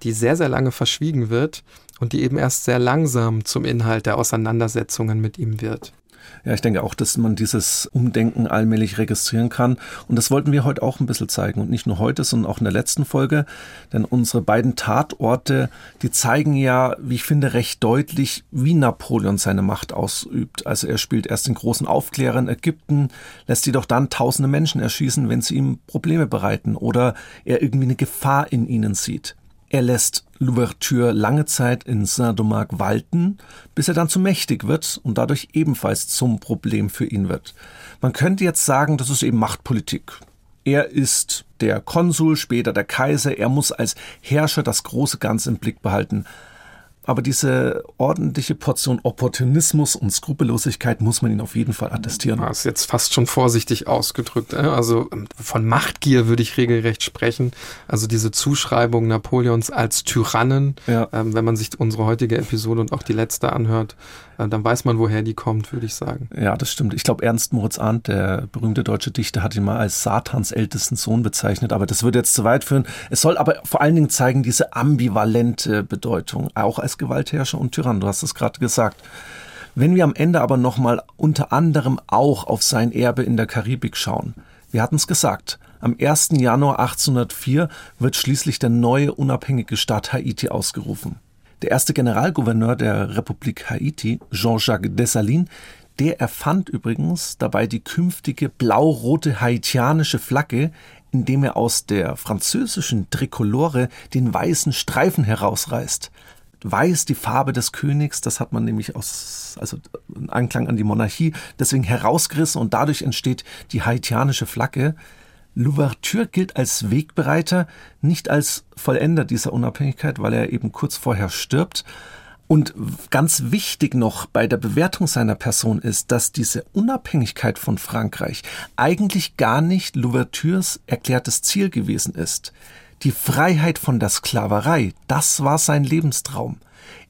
die sehr, sehr lange verschwiegen wird und die eben erst sehr langsam zum Inhalt der Auseinandersetzungen mit ihm wird. Ja, ich denke auch, dass man dieses Umdenken allmählich registrieren kann. Und das wollten wir heute auch ein bisschen zeigen. Und nicht nur heute, sondern auch in der letzten Folge. Denn unsere beiden Tatorte, die zeigen ja, wie ich finde, recht deutlich, wie Napoleon seine Macht ausübt. Also er spielt erst den großen Aufklärer in Ägypten, lässt jedoch dann tausende Menschen erschießen, wenn sie ihm Probleme bereiten oder er irgendwie eine Gefahr in ihnen sieht. Er lässt Louverture lange Zeit in Saint-Domingue walten, bis er dann zu mächtig wird und dadurch ebenfalls zum Problem für ihn wird. Man könnte jetzt sagen, das ist eben Machtpolitik. Er ist der Konsul, später der Kaiser, er muss als Herrscher das große Ganze im Blick behalten. Aber diese ordentliche Portion Opportunismus und Skrupellosigkeit muss man ihn auf jeden Fall attestieren. Das ist jetzt fast schon vorsichtig ausgedrückt. Also ähm, von Machtgier würde ich regelrecht sprechen. Also diese Zuschreibung Napoleons als Tyrannen, ja. ähm, wenn man sich unsere heutige Episode und auch die letzte anhört, äh, dann weiß man, woher die kommt, würde ich sagen. Ja, das stimmt. Ich glaube, Ernst Moritz Arndt, der berühmte deutsche Dichter, hat ihn mal als Satans ältesten Sohn bezeichnet. Aber das würde jetzt zu weit führen. Es soll aber vor allen Dingen zeigen, diese ambivalente Bedeutung, auch als Gewaltherrscher und Tyrann. Du hast es gerade gesagt. Wenn wir am Ende aber nochmal unter anderem auch auf sein Erbe in der Karibik schauen. Wir hatten es gesagt. Am 1. Januar 1804 wird schließlich der neue unabhängige Staat Haiti ausgerufen. Der erste Generalgouverneur der Republik Haiti, Jean-Jacques Dessalines, Der erfand übrigens dabei die künftige blau-rote haitianische Flagge, indem er aus der französischen Trikolore den weißen Streifen herausreißt. Weiß die Farbe des Königs, das hat man nämlich aus, also in Anklang an die Monarchie, deswegen herausgerissen und dadurch entsteht die haitianische Flagge. Louverture gilt als Wegbereiter, nicht als Vollender dieser Unabhängigkeit, weil er eben kurz vorher stirbt. Und ganz wichtig noch bei der Bewertung seiner Person ist, dass diese Unabhängigkeit von Frankreich eigentlich gar nicht Louvertures erklärtes Ziel gewesen ist. Die Freiheit von der Sklaverei, das war sein Lebenstraum.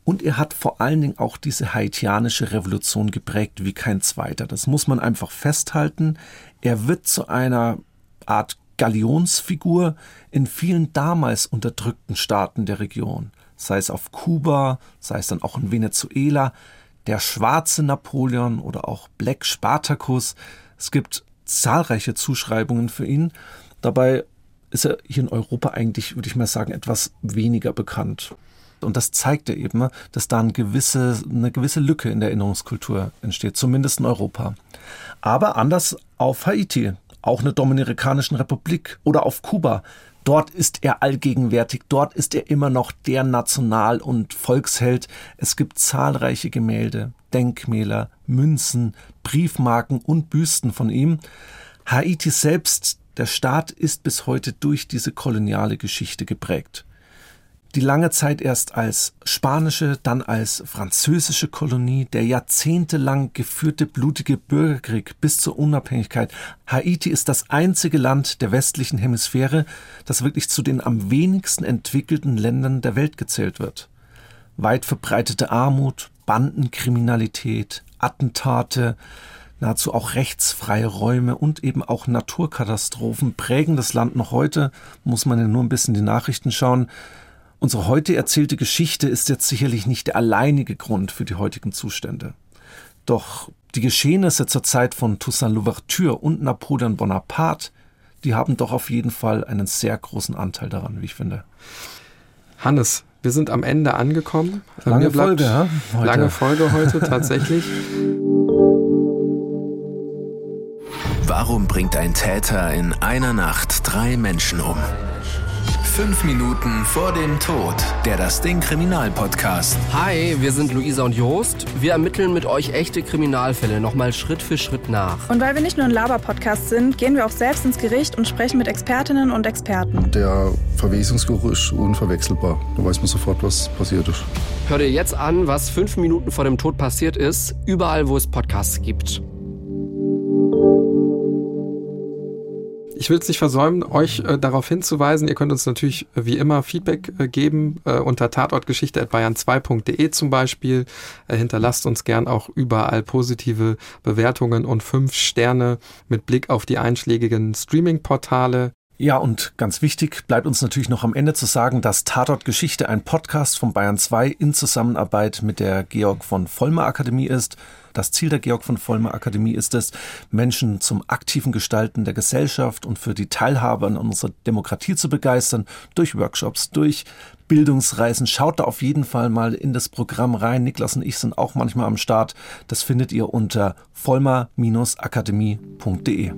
Und er hat vor allen Dingen auch diese haitianische Revolution geprägt wie kein zweiter. Das muss man einfach festhalten. Er wird zu einer Art Galionsfigur in vielen damals unterdrückten Staaten der Region, sei es auf Kuba, sei es dann auch in Venezuela, der schwarze Napoleon oder auch Black Spartacus. Es gibt zahlreiche Zuschreibungen für ihn. Dabei ist er hier in Europa eigentlich, würde ich mal sagen, etwas weniger bekannt. Und das zeigt er eben, dass da eine gewisse, eine gewisse Lücke in der Erinnerungskultur entsteht, zumindest in Europa. Aber anders auf Haiti, auch eine Dominikanische Republik oder auf Kuba. Dort ist er allgegenwärtig, dort ist er immer noch der National- und Volksheld. Es gibt zahlreiche Gemälde, Denkmäler, Münzen, Briefmarken und Büsten von ihm. Haiti selbst der Staat ist bis heute durch diese koloniale Geschichte geprägt. Die lange Zeit erst als spanische, dann als französische Kolonie, der jahrzehntelang geführte blutige Bürgerkrieg bis zur Unabhängigkeit. Haiti ist das einzige Land der westlichen Hemisphäre, das wirklich zu den am wenigsten entwickelten Ländern der Welt gezählt wird. Weit verbreitete Armut, Bandenkriminalität, Attentate, nahezu auch rechtsfreie Räume und eben auch Naturkatastrophen prägen das Land noch heute, muss man ja nur ein bisschen die Nachrichten schauen. Unsere heute erzählte Geschichte ist jetzt sicherlich nicht der alleinige Grund für die heutigen Zustände. Doch die Geschehnisse zur Zeit von Toussaint Louverture und Napoleon Bonaparte, die haben doch auf jeden Fall einen sehr großen Anteil daran, wie ich finde. Hannes, wir sind am Ende angekommen. Lange Folge, ja? Lange Folge heute tatsächlich. Warum bringt ein Täter in einer Nacht drei Menschen um? Fünf Minuten vor dem Tod. Der Das Ding Kriminalpodcast. Hi, wir sind Luisa und Jost. Wir ermitteln mit euch echte Kriminalfälle nochmal Schritt für Schritt nach. Und weil wir nicht nur ein Laber-Podcast sind, gehen wir auch selbst ins Gericht und sprechen mit Expertinnen und Experten. Der Verwesungsgeruch ist unverwechselbar. Da weiß man sofort, was passiert ist. Hör dir jetzt an, was fünf Minuten vor dem Tod passiert ist, überall, wo es Podcasts gibt. Ich will es nicht versäumen, euch äh, darauf hinzuweisen. Ihr könnt uns natürlich äh, wie immer Feedback äh, geben äh, unter tatortgeschichte.bayern2.de zum Beispiel. Äh, hinterlasst uns gern auch überall positive Bewertungen und fünf Sterne mit Blick auf die einschlägigen Streaming-Portale. Ja, und ganz wichtig bleibt uns natürlich noch am Ende zu sagen, dass Tatort Geschichte ein Podcast von Bayern 2 in Zusammenarbeit mit der Georg von Vollmer Akademie ist. Das Ziel der Georg von Vollmer Akademie ist es, Menschen zum aktiven Gestalten der Gesellschaft und für die Teilhabe an unserer Demokratie zu begeistern, durch Workshops, durch Bildungsreisen. Schaut da auf jeden Fall mal in das Programm rein. Niklas und ich sind auch manchmal am Start. Das findet ihr unter vollmer-akademie.de.